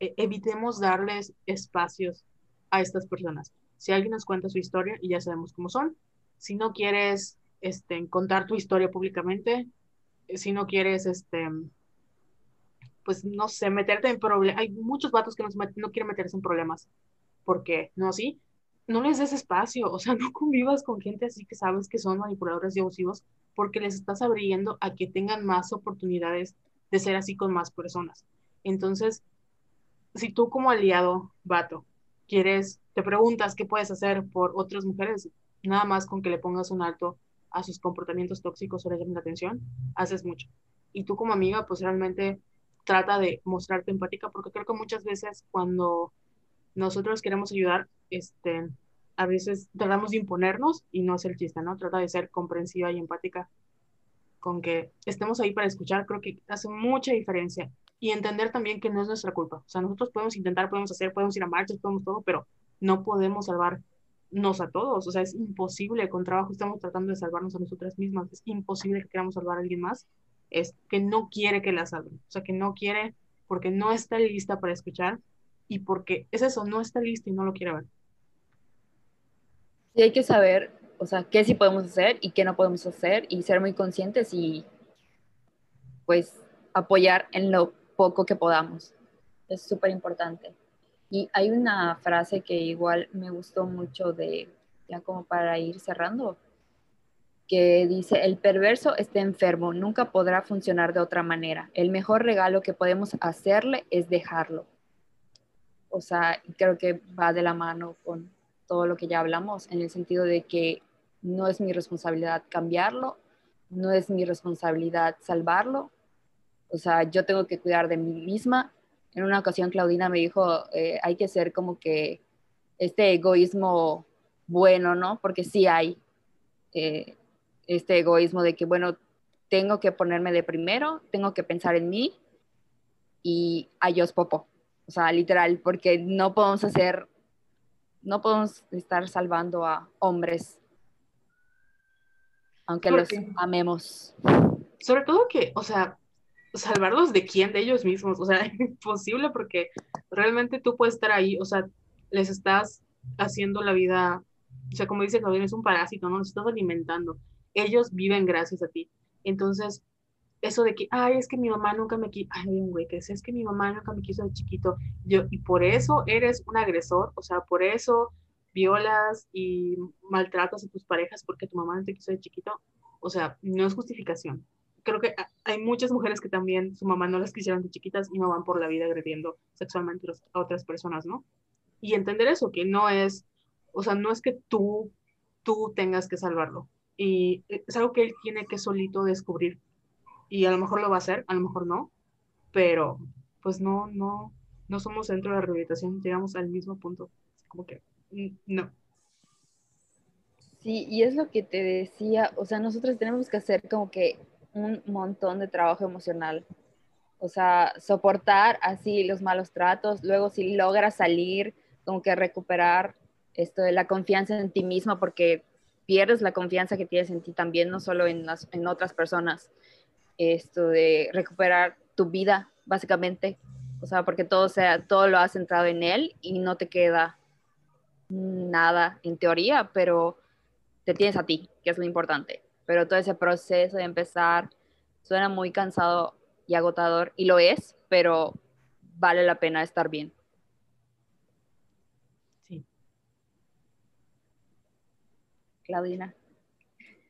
Speaker 1: e, evitemos darles espacios a estas personas. Si alguien nos cuenta su historia y ya sabemos cómo son, si no quieres este, contar tu historia públicamente, si no quieres, este, pues no sé, meterte en problemas. Hay muchos vatos que no, no quieren meterse en problemas. porque ¿No? ¿Sí? No les des espacio, o sea, no convivas con gente así que sabes que son manipuladores y abusivos porque les estás abriendo a que tengan más oportunidades de ser así con más personas. Entonces, si tú como aliado, vato, quieres, te preguntas qué puedes hacer por otras mujeres, nada más con que le pongas un alto a sus comportamientos tóxicos o le llames la atención, haces mucho. Y tú como amiga, pues realmente trata de mostrarte empática, porque creo que muchas veces cuando nosotros queremos ayudar, este, a veces tratamos de imponernos y no es el chiste, ¿no? Trata de ser comprensiva y empática con que estemos ahí para escuchar, creo que hace mucha diferencia. Y entender también que no es nuestra culpa. O sea, nosotros podemos intentar, podemos hacer, podemos ir a marchas, podemos todo, pero no podemos salvar nos a todos, o sea, es imposible, con trabajo estamos tratando de salvarnos a nosotras mismas, es imposible que queramos salvar a alguien más, es que no quiere que la salven, o sea, que no quiere porque no está lista para escuchar y porque es eso, no está lista y no lo quiere ver.
Speaker 2: Sí, hay que saber, o sea, qué sí podemos hacer y qué no podemos hacer y ser muy conscientes y pues apoyar en lo poco que podamos. Es súper importante. Y hay una frase que igual me gustó mucho de, ya como para ir cerrando, que dice, el perverso está enfermo, nunca podrá funcionar de otra manera. El mejor regalo que podemos hacerle es dejarlo. O sea, creo que va de la mano con todo lo que ya hablamos, en el sentido de que no es mi responsabilidad cambiarlo, no es mi responsabilidad salvarlo. O sea, yo tengo que cuidar de mí misma en una ocasión Claudina me dijo, eh, hay que ser como que este egoísmo bueno, ¿no? Porque sí hay eh, este egoísmo de que, bueno, tengo que ponerme de primero, tengo que pensar en mí y a Dios popo. O sea, literal, porque no podemos hacer, no podemos estar salvando a hombres, aunque los amemos.
Speaker 1: Sobre todo que, o sea, salvarlos de quién, de ellos mismos, o sea, imposible porque realmente tú puedes estar ahí, o sea, les estás haciendo la vida, o sea, como dice Claudia, es un parásito, ¿no? Los estás alimentando. Ellos viven gracias a ti. Entonces, eso de que, ay, es que mi mamá nunca me quiso, ay, güey, que es, es que mi mamá nunca me quiso de chiquito, yo, y por eso eres un agresor, o sea, por eso violas y maltratas a tus parejas porque tu mamá no te quiso de chiquito, o sea, no es justificación creo que hay muchas mujeres que también su mamá no las quisieron de chiquitas y no van por la vida agrediendo sexualmente a otras personas, ¿no? Y entender eso, que no es, o sea, no es que tú, tú tengas que salvarlo. Y es algo que él tiene que solito descubrir. Y a lo mejor lo va a hacer, a lo mejor no, pero pues no, no, no somos dentro de la rehabilitación, llegamos al mismo punto. Como que no.
Speaker 2: Sí, y es lo que te decía, o sea, nosotros tenemos que hacer como que un montón de trabajo emocional. O sea, soportar así los malos tratos, luego si logras salir, como que recuperar esto de la confianza en ti misma, porque pierdes la confianza que tienes en ti también, no solo en, las, en otras personas. Esto de recuperar tu vida, básicamente. O sea, porque todo, sea, todo lo has centrado en él y no te queda nada en teoría, pero te tienes a ti, que es lo importante pero todo ese proceso de empezar suena muy cansado y agotador, y lo es, pero vale la pena estar bien. Sí. Claudina,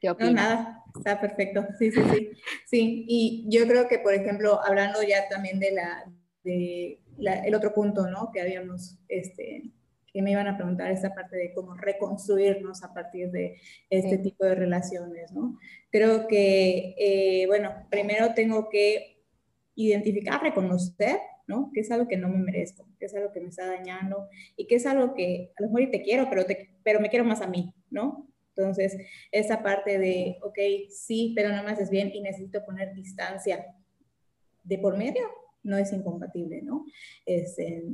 Speaker 3: ¿qué opinas? No, nada, está perfecto. Sí, sí, sí. Sí, y yo creo que, por ejemplo, hablando ya también de la, de el otro punto, ¿no? Que habíamos este, que me iban a preguntar esta parte de cómo reconstruirnos a partir de este tipo de relaciones, ¿no? Creo que, eh, bueno, primero tengo que identificar, reconocer, ¿no? Que es algo que no me merezco, que es algo que me está dañando y que es algo que a lo mejor te quiero, pero, te, pero me quiero más a mí, ¿no? Entonces, esa parte de, ok, sí, pero no me haces bien y necesito poner distancia de por medio, no es incompatible, ¿no? Este,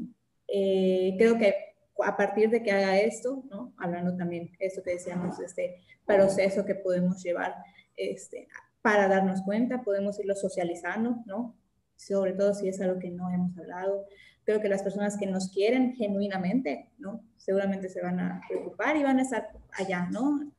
Speaker 3: eh, creo que a partir de que haga esto, ¿no? hablando también esto que decíamos, este proceso que podemos llevar este, para darnos cuenta, podemos irlo socializando, ¿no? sobre todo si es algo que no hemos hablado. Creo que las personas que nos quieren genuinamente, ¿no? seguramente se van a preocupar y van a estar allá, ¿no?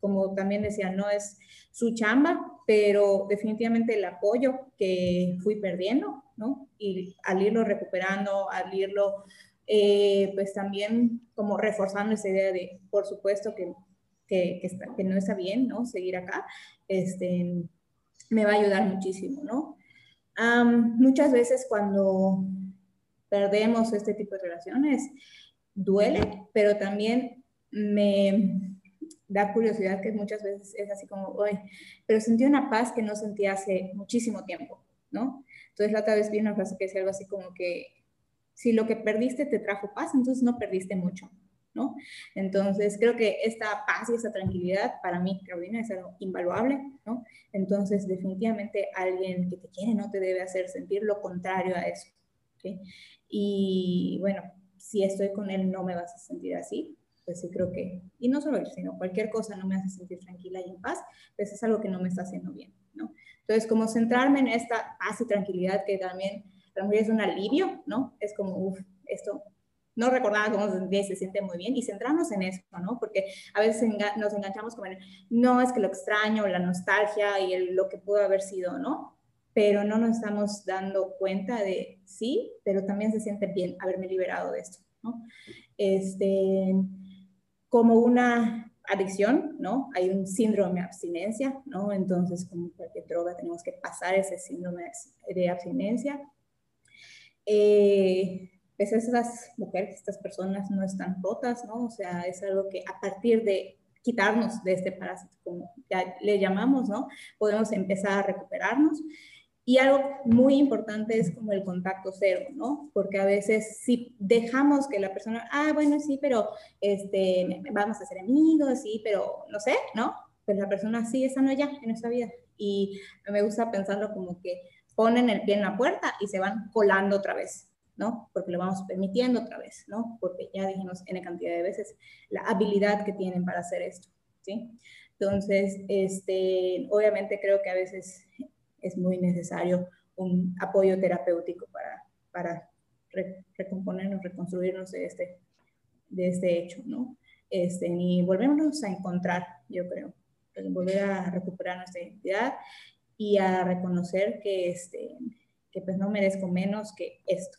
Speaker 3: Como también decía, no es su chamba, pero definitivamente el apoyo que fui perdiendo, ¿no? Y al irlo recuperando, al irlo eh, pues también como reforzando esa idea de, por supuesto que, que, no está bien, ¿no? Seguir acá, este, me va a ayudar muchísimo, ¿no? muchas veces cuando perdemos este tipo de relaciones, duele, pero también me da curiosidad que muchas veces es así como, hoy pero sentí una paz que no sentía hace muchísimo tiempo, ¿no? Entonces la otra vez vi una frase que decía algo así como que si lo que perdiste te trajo paz, entonces no perdiste mucho, ¿no? Entonces, creo que esta paz y esta tranquilidad para mí, Carolina, es algo invaluable, ¿no? Entonces, definitivamente alguien que te quiere no te debe hacer sentir lo contrario a eso. Y bueno, si estoy con él no me vas a sentir así, pues sí creo que, y no solo él, sino cualquier cosa no me hace sentir tranquila y en paz, pues es algo que no me está haciendo bien, ¿no? Entonces, como centrarme en esta paz y tranquilidad que también es un alivio, ¿no? Es como, uff, esto no recordaba cómo se se siente muy bien y centrarnos en eso, ¿no? Porque a veces nos enganchamos con, no, es que lo extraño, la nostalgia y lo que pudo haber sido, ¿no? Pero no nos estamos dando cuenta de, sí, pero también se siente bien haberme liberado de esto, ¿no? Este, como una adicción, ¿no? Hay un síndrome de abstinencia, ¿no? Entonces, como cualquier droga, tenemos que pasar ese síndrome de abstinencia eh, pues esas mujeres, estas personas no están rotas, ¿no? O sea, es algo que a partir de quitarnos de este parásito, como ya le llamamos, ¿no? Podemos empezar a recuperarnos. Y algo muy importante es como el contacto cero, ¿no? Porque a veces si dejamos que la persona, ah, bueno, sí, pero este, vamos a ser amigos, sí, pero no sé, ¿no? Pues la persona está no ya en nuestra vida. Y me gusta pensarlo como que ponen el pie en la puerta y se van colando otra vez, ¿no? Porque lo vamos permitiendo otra vez, ¿no? Porque ya dijimos N cantidad de veces la habilidad que tienen para hacer esto, ¿sí? Entonces, este, obviamente creo que a veces es muy necesario un apoyo terapéutico para, para recomponernos, reconstruirnos de este, de este hecho, ¿no? Este, y volvernos a encontrar, yo creo, volver a recuperar nuestra identidad y a reconocer que, este, que pues no merezco menos que esto.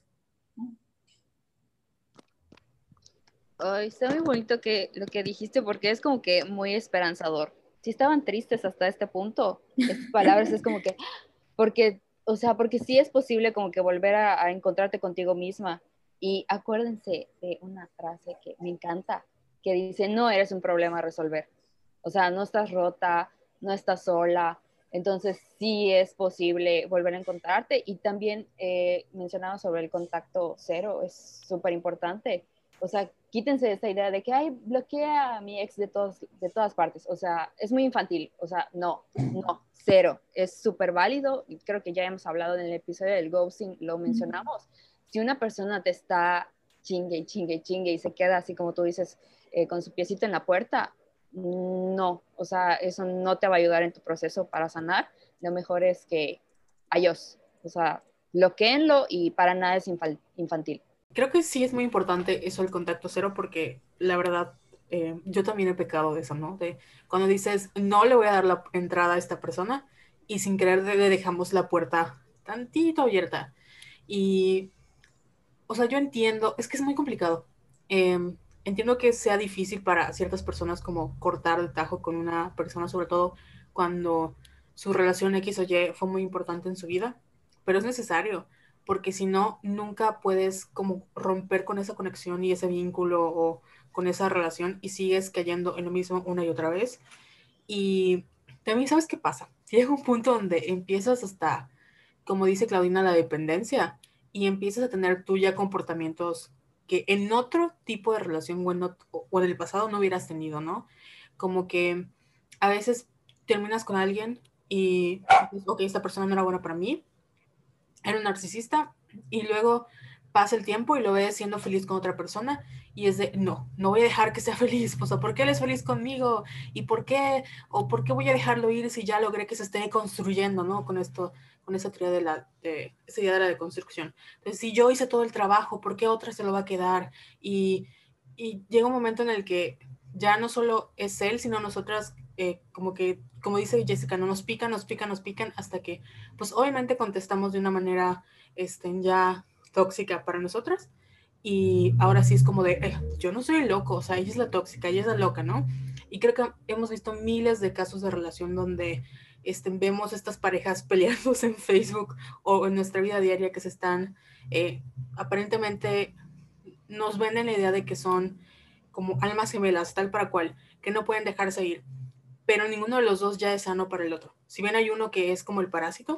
Speaker 2: Ay, está muy bonito que lo que dijiste porque es como que muy esperanzador. sí estaban tristes hasta este punto. Estas palabras es como que, porque, o sea, porque sí es posible como que volver a, a encontrarte contigo misma. Y acuérdense de una frase que me encanta, que dice, no eres un problema a resolver. O sea, no estás rota, no estás sola. Entonces sí es posible volver a encontrarte. Y también eh, mencionaba sobre el contacto cero, es súper importante. O sea, quítense esta idea de que, ay, bloquea a mi ex de, todos, de todas partes. O sea, es muy infantil. O sea, no, no, cero. Es súper válido. Creo que ya hemos hablado en el episodio del ghosting, lo mencionamos. Si una persona te está chingue chingue chingue y se queda así como tú dices, eh, con su piecito en la puerta, no, o sea, eso no te va a ayudar en tu proceso para sanar. Lo mejor es que, adiós, o sea, bloqueenlo y para nada es infantil.
Speaker 1: Creo que sí es muy importante eso, el contacto cero, porque la verdad, eh, yo también he pecado de eso, ¿no? De cuando dices, no le voy a dar la entrada a esta persona y sin querer le dejamos la puerta tantito abierta. Y, o sea, yo entiendo, es que es muy complicado. Em, entiendo que sea difícil para ciertas personas como cortar el tajo con una persona, sobre todo cuando su relación X o Y fue muy importante en su vida, pero es necesario, porque si no, nunca puedes como romper con esa conexión y ese vínculo o con esa relación y sigues cayendo en lo mismo una y otra vez. Y también sabes qué pasa. Llega un punto donde empiezas hasta, como dice Claudina, la dependencia y empiezas a tener tú ya comportamientos que en otro tipo de relación o en, el pasado no hubieras tenido, ¿no? Como que a veces terminas con alguien y, ok, esta persona no era buena para mí, era un narcisista, y luego pasa el tiempo y lo ves siendo feliz con otra persona y es de, no, no voy a dejar que sea feliz, pues, ¿por qué él es feliz conmigo? ¿Y por qué? ¿O por qué voy a dejarlo ir si ya logré que se esté construyendo, ¿no? Con esto, con esa teoría de la, de, esa idea de la deconstrucción. Entonces, si yo hice todo el trabajo, ¿por qué otra se lo va a quedar? Y, y llega un momento en el que ya no solo es él, sino nosotras, eh, como que, como dice Jessica, no nos pican, nos pican, nos pican, hasta que, pues obviamente contestamos de una manera este, ya tóxica para nosotras. Y ahora sí es como de, eh, yo no soy el loco, o sea, ella es la tóxica, ella es la loca, ¿no? Y creo que hemos visto miles de casos de relación donde este, vemos estas parejas peleándose en Facebook o en nuestra vida diaria que se están, eh, aparentemente nos venden la idea de que son como almas gemelas, tal para cual, que no pueden dejarse ir, pero ninguno de los dos ya es sano para el otro. Si bien hay uno que es como el parásito,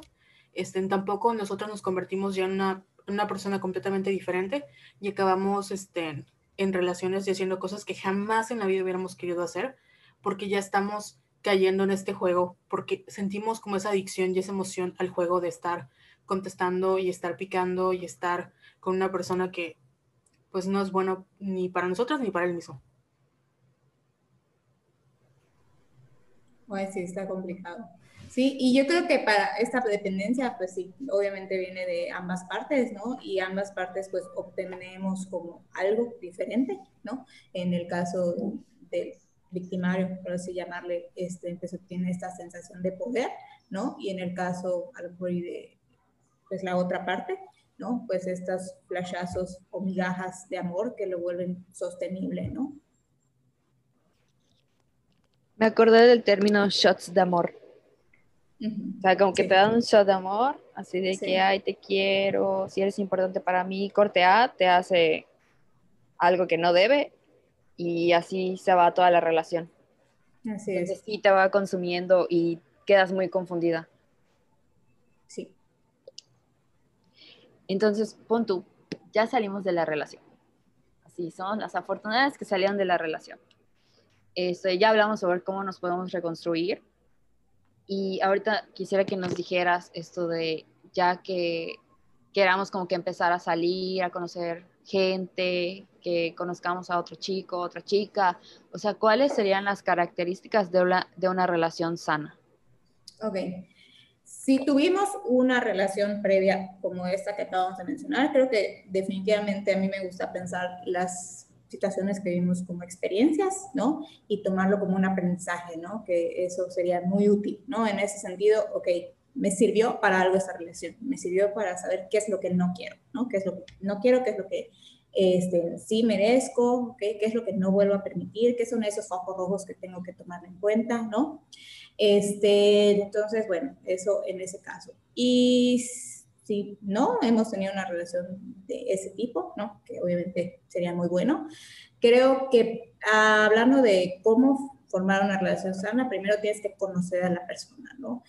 Speaker 1: este, tampoco nosotros nos convertimos ya en una, una persona completamente diferente y acabamos este, en relaciones y haciendo cosas que jamás en la vida hubiéramos querido hacer, porque ya estamos cayendo en este juego porque sentimos como esa adicción y esa emoción al juego de estar contestando y estar picando y estar con una persona que pues no es bueno ni para nosotros ni para él mismo.
Speaker 3: Sí, está complicado. Sí, y yo creo que para esta dependencia, pues sí, obviamente viene de ambas partes, ¿no? Y ambas partes pues obtenemos como algo diferente, ¿no? En el caso de victimario, por así llamarle, este, pues tiene esta sensación de poder, ¿no? Y en el caso, a de, pues la otra parte, ¿no? Pues estos flashazos o migajas de amor que lo vuelven sostenible, ¿no?
Speaker 2: Me acordé del término shots de amor. O sea, como que te dan un shot de amor, así de que, ay, te quiero, si eres importante para mí, corte A, te hace algo que no debe y así se va toda la relación.
Speaker 3: Así Entonces,
Speaker 2: es. sí te va consumiendo y quedas muy confundida.
Speaker 3: Sí.
Speaker 2: Entonces, pon tú, ya salimos de la relación. Así son las afortunadas que salieron de la relación. Este, ya hablamos sobre cómo nos podemos reconstruir. Y ahorita quisiera que nos dijeras esto de ya que queramos como que empezar a salir, a conocer gente, que conozcamos a otro chico, otra chica? O sea, ¿cuáles serían las características de una, de una relación sana?
Speaker 3: Ok. Si tuvimos una relación previa como esta que acabamos de mencionar, creo que definitivamente a mí me gusta pensar las situaciones que vimos como experiencias, ¿no? Y tomarlo como un aprendizaje, ¿no? Que eso sería muy útil, ¿no? En ese sentido, ok, me sirvió para algo esa relación, me sirvió para saber qué es lo que no quiero, ¿no? Qué es lo que no quiero, qué es lo que este, sí merezco, qué es lo que no vuelvo a permitir, qué son esos focos rojos que tengo que tomar en cuenta, ¿no? Este, entonces, bueno, eso en ese caso. Y si no hemos tenido una relación de ese tipo, ¿no? Que obviamente sería muy bueno. Creo que hablando de cómo formar una relación sana, primero tienes que conocer a la persona, ¿no?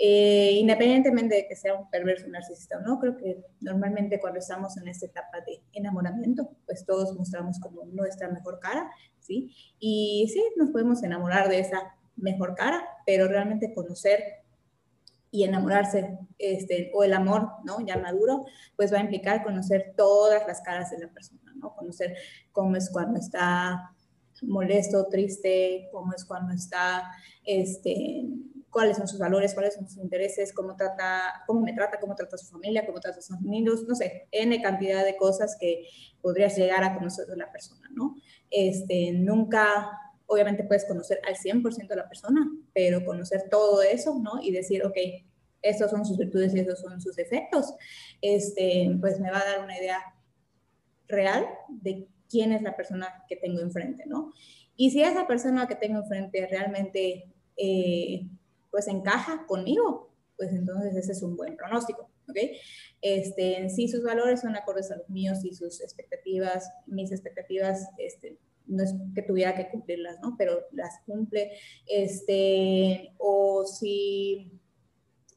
Speaker 3: Eh, independientemente de que sea un perverso narcisista o no, creo que normalmente cuando estamos en esta etapa de enamoramiento, pues todos mostramos como nuestra mejor cara, ¿sí? Y sí, nos podemos enamorar de esa mejor cara, pero realmente conocer y enamorarse, este, o el amor, ¿no? Ya maduro, pues va a implicar conocer todas las caras de la persona, ¿no? Conocer cómo es cuando está molesto, triste, cómo es cuando está, este, cuáles son sus valores, cuáles son sus intereses, cómo, trata, cómo me trata, cómo trata a su familia, cómo trata a sus niños, no sé, N cantidad de cosas que podrías llegar a conocer de la persona, ¿no? Este, nunca, obviamente puedes conocer al 100% de la persona, pero conocer todo eso, ¿no? Y decir, ok, estos son sus virtudes y estos son sus defectos, este, pues me va a dar una idea real de quién es la persona que tengo enfrente, ¿no? Y si esa persona que tengo enfrente realmente eh, pues encaja conmigo, pues entonces ese es un buen pronóstico, ¿ok? Este, en sí sus valores son acordes a los míos y sus expectativas, mis expectativas, este, no es que tuviera que cumplirlas, ¿no? Pero las cumple, este, o si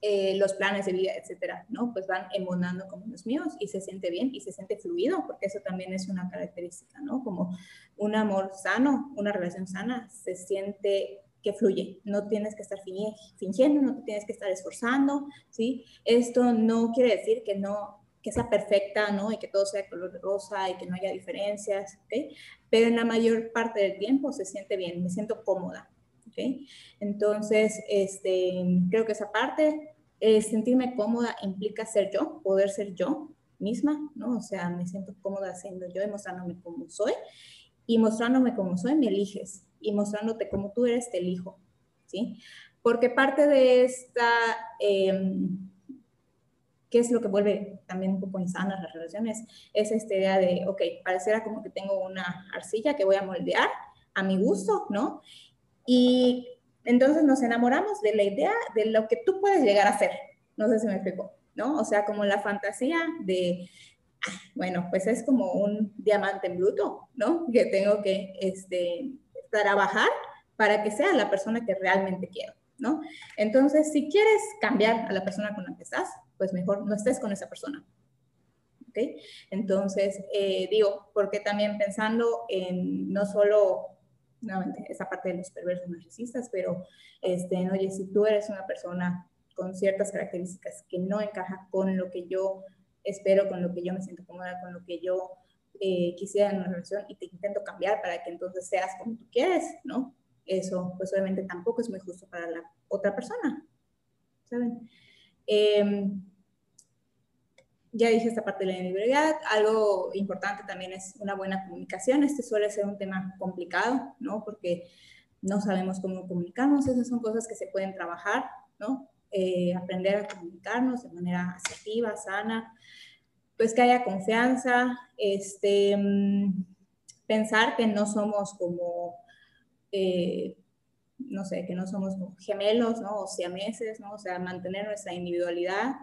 Speaker 3: eh, los planes de vida, etcétera, ¿no? Pues van emanando como los míos y se siente bien y se siente fluido, porque eso también es una característica, ¿no? Como un amor sano, una relación sana, se siente que fluye. No tienes que estar fingiendo, no tienes que estar esforzando, ¿sí? Esto no quiere decir que no que sea perfecta, ¿no? Y que todo sea color rosa y que no haya diferencias, ¿ok? Pero en la mayor parte del tiempo se siente bien, me siento cómoda, ¿ok? Entonces, este, creo que esa parte, eh, sentirme cómoda implica ser yo, poder ser yo misma, ¿no? O sea, me siento cómoda siendo yo y mostrándome como soy. Y mostrándome como soy, me eliges, y mostrándote como tú eres, te elijo, ¿sí? Porque parte de esta, em, ¿qué es lo que vuelve también un poco insanas las relaciones? Es esta idea de, ok, pareciera como que tengo una arcilla que voy a moldear a mi gusto, ¿no? Y entonces nos enamoramos de la idea de lo que tú puedes llegar a ser. No sé si me explico, ¿no? O sea, como la fantasía de, ah, bueno, pues es como un diamante en bruto, ¿no? Que tengo que, este, trabajar para que sea la persona que realmente quiero, ¿no? Entonces, si quieres cambiar a la persona con la que estás, pues mejor no estés con esa persona. ¿Ok? Entonces, eh, digo, porque también pensando en no solo, nuevamente, esa parte de los perversos narcisistas, pero, este, oye, si tú eres una persona con ciertas características que no encaja con lo que yo espero, con lo que yo me siento cómoda, con lo que yo eh, quisiera en una relación y te intento cambiar para que entonces seas como tú quieres, ¿no? Eso, pues obviamente tampoco es muy justo para la otra persona, ¿saben? Em, ya dije esta parte de la individualidad, algo importante también es una buena comunicación. Este suele ser un tema complicado, ¿no? Porque no sabemos cómo comunicarnos, esas son cosas que se pueden trabajar, ¿no? Eh, aprender a comunicarnos de manera asertiva, sana, pues que haya confianza, este, mm, pensar que no somos como, eh, no sé, que no somos gemelos, ¿no? O siameses, ¿no? O sea, mantener nuestra individualidad.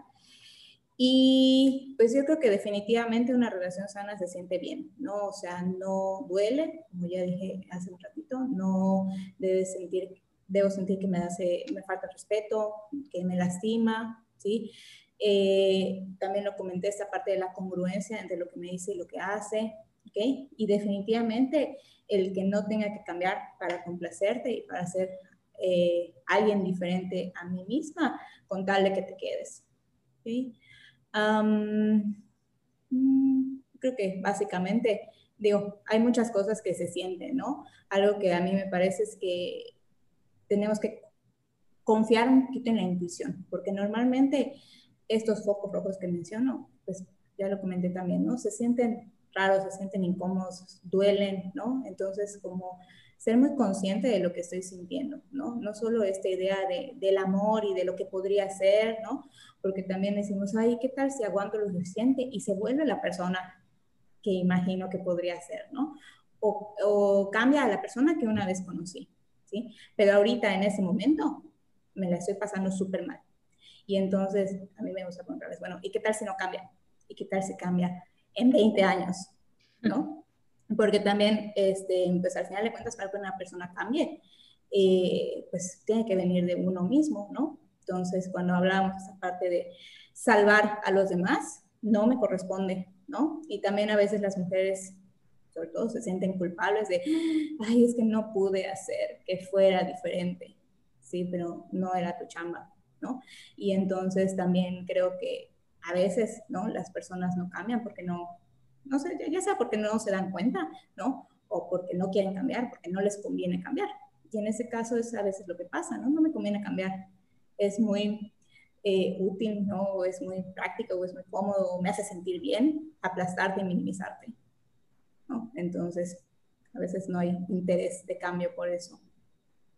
Speaker 3: Y pues yo creo que definitivamente una relación sana se siente bien, ¿no? O sea, no duele, como ya dije hace un ratito, no debes sentir, debo sentir que me hace, me falta respeto, que me lastima, ¿sí? Eh, también lo comenté, esta parte de la congruencia entre lo que me dice y lo que hace, ¿ok? Y definitivamente el que no tenga que cambiar para complacerte y para ser eh, alguien diferente a mí misma, con tal de que te quedes, ¿ok? Mm, creo que básicamente, digo, hay muchas cosas que se sienten, ¿no? Algo que a mí me parece es que tenemos que confiar un poquito en la intuición, porque normalmente estos focos rojos que menciono, pues ya lo comenté también, ¿no? Se sienten raros, se sienten incómodos, duelen, ¿no? Entonces, como ser muy consciente de lo que estoy sintiendo, ¿no? No solo esta idea de, del amor y de lo que podría ser, ¿no? Porque también decimos, ay, ¿qué tal si aguanto lo suficiente? Y se vuelve la persona que imagino que podría ser, ¿no? O, o cambia a la persona que una vez conocí, ¿sí? Pero ahorita, en ese momento, me la estoy pasando súper mal. Y entonces, a mí me gusta preguntarles, bueno, ¿y qué tal si no cambia? ¿Y qué tal si cambia en 20 años? ¿No? Porque también, este, pues al final de cuentas, para que una persona cambie, eh, pues tiene que venir de uno mismo, ¿no? Entonces, cuando hablamos de esa parte de salvar a los demás, no me corresponde, ¿no? Y también a veces las mujeres, sobre todo, se sienten culpables de, ay, es que no pude hacer que fuera diferente, ¿sí? Pero no era tu chamba, ¿no? Y entonces también creo que a veces, ¿no? Las personas no cambian porque no, no sé, ya sea porque no se dan cuenta, ¿no? O porque no quieren cambiar, porque no les conviene cambiar. Y en ese caso es a veces lo que pasa, ¿no? No me conviene cambiar. Es muy eh, útil, ¿no? O es muy práctico, o es muy cómodo, me hace sentir bien, aplastarte y minimizarte. Entonces, a veces no hay interés de cambio por eso,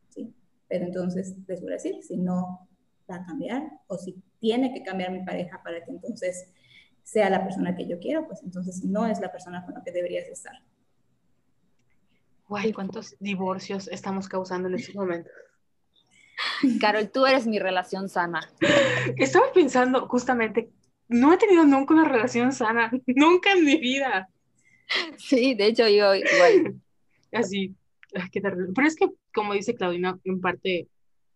Speaker 3: ¿sí? Pero entonces, les voy a decir, si no va a cambiar, o si tiene que cambiar mi pareja para que entonces sea la persona que yo quiero, pues entonces no es la persona con la que deberías estar.
Speaker 1: Guay, ¿cuántos divorcios estamos causando en este momento?
Speaker 2: Carol, tú eres mi relación sana.
Speaker 1: Estaba pensando justamente, no he tenido nunca una relación sana, nunca en mi vida.
Speaker 2: Sí, de hecho yo igual.
Speaker 1: Así, qué terrible. Pero es que, como dice Claudina, en parte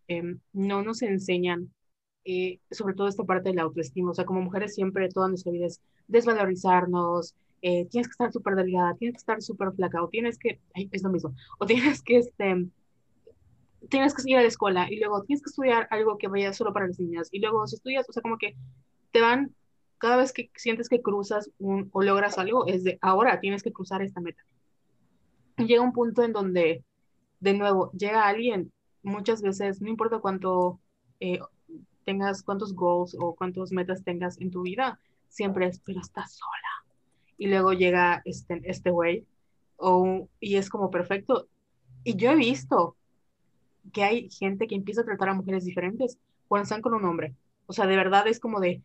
Speaker 1: em, no nos enseñan, eh, sobre todo esta parte de la autoestima. O sea, como mujeres siempre toda nuestra vida es desvalorizarnos, eh, tienes que estar súper delgada, tienes que estar súper flaca, o tienes que, es lo mismo, o tienes que, este, tienes que ir a la escuela, y luego tienes que estudiar algo que vaya solo para las niñas, y luego si estudias, o sea, como que te van, cada vez que sientes que cruzas un, o logras algo, es de ahora tienes que cruzar esta meta. Y llega un punto en donde, de nuevo, llega alguien, muchas veces, no importa cuánto eh, tengas, cuántos goals o cuántas metas tengas en tu vida, siempre es, pero estás sola y luego llega este este güey y es como perfecto. Y yo he visto que hay gente que empieza a tratar a mujeres diferentes cuando están con un hombre. O sea, de verdad es como de,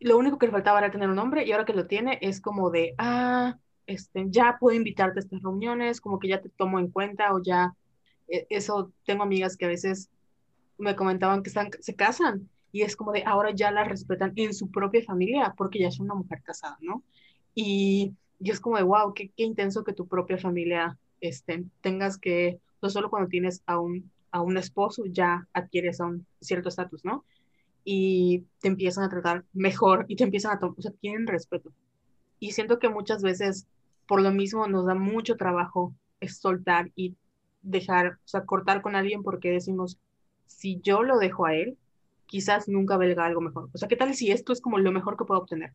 Speaker 1: lo único que le faltaba era tener un hombre y ahora que lo tiene es como de, ah, este, ya puedo invitarte a estas reuniones, como que ya te tomo en cuenta o ya, e, eso, tengo amigas que a veces me comentaban que están, se casan y es como de, ahora ya la respetan en su propia familia porque ya es una mujer casada, ¿no? Y, yo es como de, wow, qué, qué intenso que tu propia familia este, tengas que, no solo cuando tienes a un, a un esposo ya adquieres a un cierto estatus, ¿no? Y te empiezan a tratar mejor y te empiezan a tomar, o sea, tienen respeto. Y siento que muchas veces, por lo mismo, nos da mucho trabajo soltar y dejar, o sea, cortar con alguien porque decimos, si yo lo dejo a él, quizás nunca venga algo mejor. O sea, ¿qué tal si esto es como lo mejor que puedo obtener?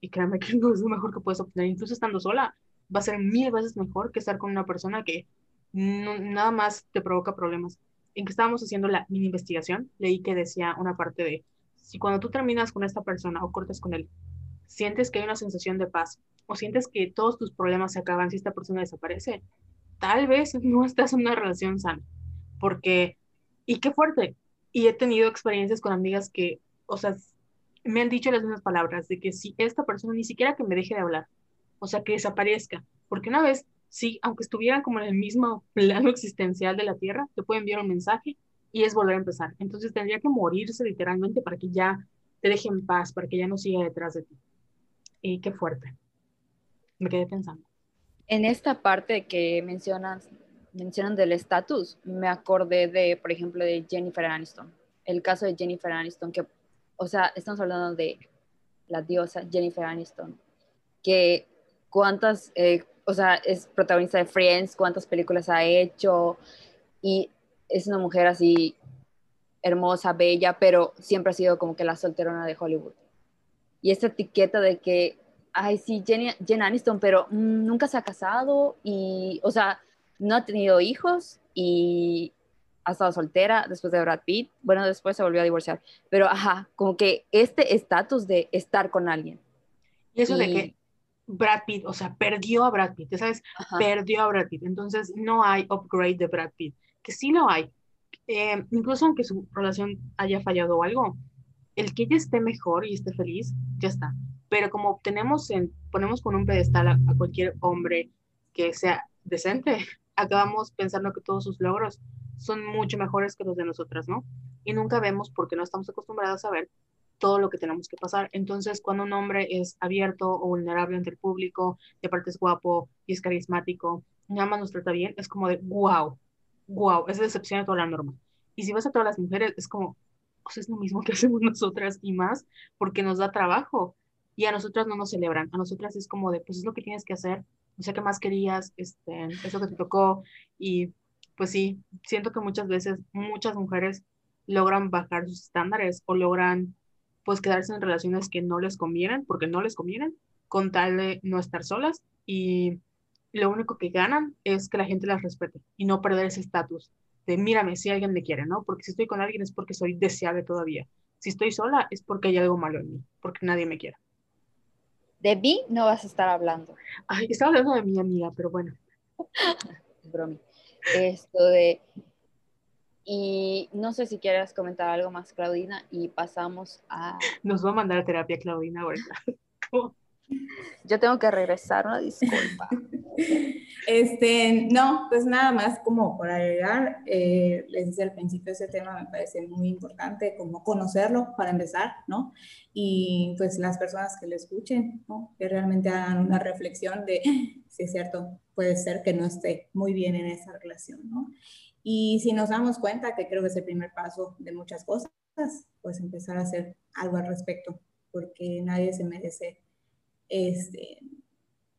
Speaker 1: Y créanme que no es lo mejor que puedes obtener. Incluso estando sola, va a ser mil veces mejor que estar con una persona que nada más te provoca problemas. En que estábamos haciendo la mini investigación, leí que decía una parte de, si cuando tú terminas con esta persona o cortas con él, sientes que hay una sensación de paz o sientes que todos tus problemas se acaban si esta persona desaparece, tal vez no estás en una relación sana. Porque, y qué fuerte. Y he tenido experiencias con amigas que, o sea, me han dicho las mismas palabras, de que si esta persona ni siquiera que me deje de hablar, o sea, que desaparezca, porque una vez, sí, aunque estuvieran como en el mismo plano existencial de la Tierra, te puede enviar un mensaje y es volver a empezar. Entonces tendría que morirse literalmente para que ya te deje en paz, para que ya no siga detrás de ti. Y qué fuerte. Me quedé pensando.
Speaker 2: En esta parte que mencionas, mencionan del estatus, me acordé de, por ejemplo, de Jennifer Aniston. El caso de Jennifer Aniston, que o sea, estamos hablando de la diosa Jennifer Aniston, que cuántas, eh, o sea, es protagonista de Friends, cuántas películas ha hecho y es una mujer así hermosa, bella, pero siempre ha sido como que la solterona de Hollywood. Y esta etiqueta de que, ay, sí, Jen, Aniston, pero mm, nunca se ha casado y, o sea, no ha tenido hijos y ha estado soltera después de Brad Pitt, bueno, después se volvió a divorciar, pero ajá, como que este estatus de estar con alguien.
Speaker 1: Y eso de que Brad Pitt, o sea, perdió a Brad Pitt, ¿sabes? Perdió a Brad Pitt, entonces no hay upgrade de Brad Pitt, que sí lo hay. Eh, incluso aunque su relación haya fallado o algo, el que ella esté mejor y esté feliz, ya está. pero como tenemos en, ponemos con un pedestal a, cualquier hombre que sea decente, acabamos pensando que todos sus logros son mucho mejores que los de nosotras, ¿no? Y nunca vemos porque no estamos acostumbrados a ver todo lo que tenemos que pasar. Entonces, cuando un hombre es abierto o vulnerable ante el público, de parte es guapo y es carismático, nada más nos trata bien, es como de wow, wow, es decepción de toda la norma. Y si vas a todas las mujeres, es como, pues es lo mismo que hacemos nosotras y más, porque nos da trabajo. Y a nosotras no nos celebran, a nosotras es como de, pues es lo que tienes que hacer, no sé qué más querías, este, eso que te tocó. Y pues sí, siento que muchas veces muchas mujeres logran bajar sus estándares o logran pues quedarse en relaciones que no les convienen, porque no les convienen, con tal de no estar solas y lo único que ganan es que la gente las respete y no perder ese estatus de mírame si alguien me quiere, ¿no? Porque si estoy con alguien es porque soy deseable todavía. Si estoy sola es porque hay algo malo en mí, porque nadie me quiere.
Speaker 2: De mí no vas a estar hablando.
Speaker 1: Ay, estaba hablando de mi amiga, pero bueno.
Speaker 2: Bromi. Esto de... Y no sé si quieres comentar algo más, Claudina, y pasamos a...
Speaker 1: Nos va a mandar a terapia, Claudina, ahorita.
Speaker 2: Yo tengo que regresar, una disculpa.
Speaker 3: Este, no, pues nada más como por agregar, eh, les decía al principio, ese tema me parece muy importante, como conocerlo para empezar, ¿no? Y pues las personas que lo escuchen. Que realmente hagan una reflexión de si es cierto, puede ser que no esté muy bien en esa relación, ¿no? Y si nos damos cuenta, que creo que es el primer paso de muchas cosas, pues empezar a hacer algo al respecto, porque nadie se merece este,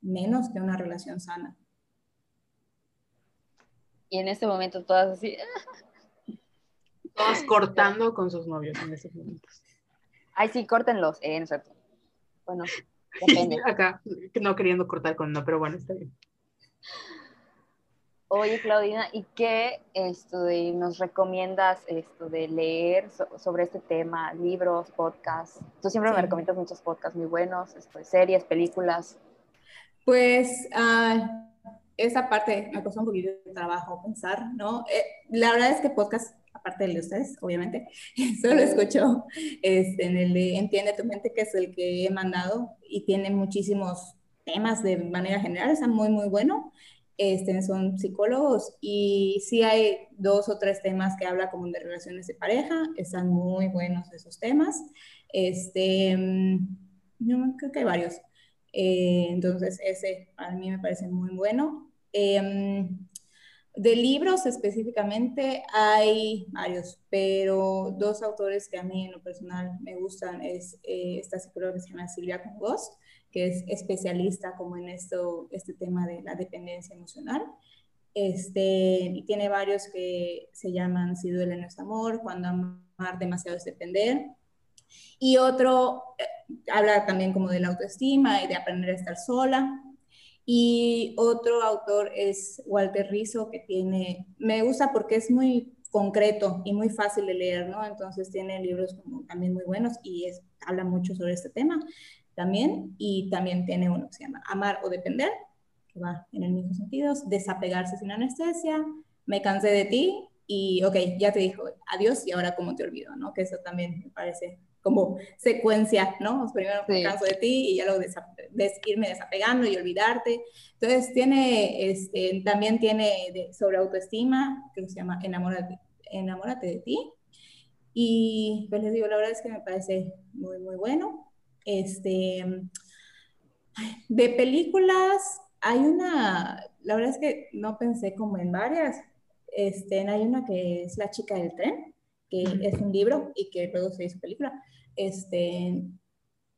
Speaker 3: menos que una relación sana.
Speaker 2: Y en este momento todas así.
Speaker 1: Todas cortando con sus novios en estos momentos.
Speaker 2: Ay, sí, córtenlos. Eh, Bueno,
Speaker 1: depende. Acá, no queriendo cortar con no, pero bueno, está bien.
Speaker 2: Oye, Claudina, ¿y qué esto nos recomiendas esto de leer sobre este tema? Libros, podcasts. Tú siempre me recomiendas muchos podcasts muy buenos, esto, series, películas.
Speaker 3: Pues uh, esa parte me costó un poquito de trabajo pensar, ¿no? Eh, la verdad es que podcast, aparte de ustedes, obviamente, solo escucho este, en el de Entiende tu mente, que es el que he mandado y tiene muchísimos temas de manera general, está muy, muy bueno este, son psicólogos y sí hay dos o tres temas que habla como de relaciones de pareja, están muy buenos esos temas. Este, yo mm, creo que hay varios. Eh, entonces, ese a mí me parece muy bueno. Em, de libros específicamente hay varios, pero dos autores que a mí en lo personal me gustan es eh, esta psicóloga que se llama Silvia Congost que es especialista como en esto, este tema de la dependencia emocional. Este, y tiene varios que se llaman Si duele nuestro amor, Cuando amar demasiado es depender. Y otro eh, habla también como de la autoestima y de aprender a estar sola. Y otro autor es Walter Rizzo, que tiene, me gusta porque es muy concreto y muy fácil de leer, ¿no? Entonces tiene libros como también muy buenos y es, habla mucho sobre este tema también, y también tiene uno que se llama Amar o Depender, que va en el mismo sentido, desapegarse sin anestesia, me cansé de ti y, ok, ya te dijo adiós y ahora cómo te olvido, ¿no? Que eso también me parece como secuencia, ¿no? Primero me canso de ti y ya luego des irme desapegando y olvidarte. Entonces tiene, este, también tiene sobre autoestima, que se llama Enamórate, Enamórate de ti. Y pues les digo, la verdad es que me parece muy, muy bueno. Este, de películas, hay una, la verdad es que no pensé como en varias. Este, hay una que es La chica del tren, que es un libro y que luego se hizo película. Este,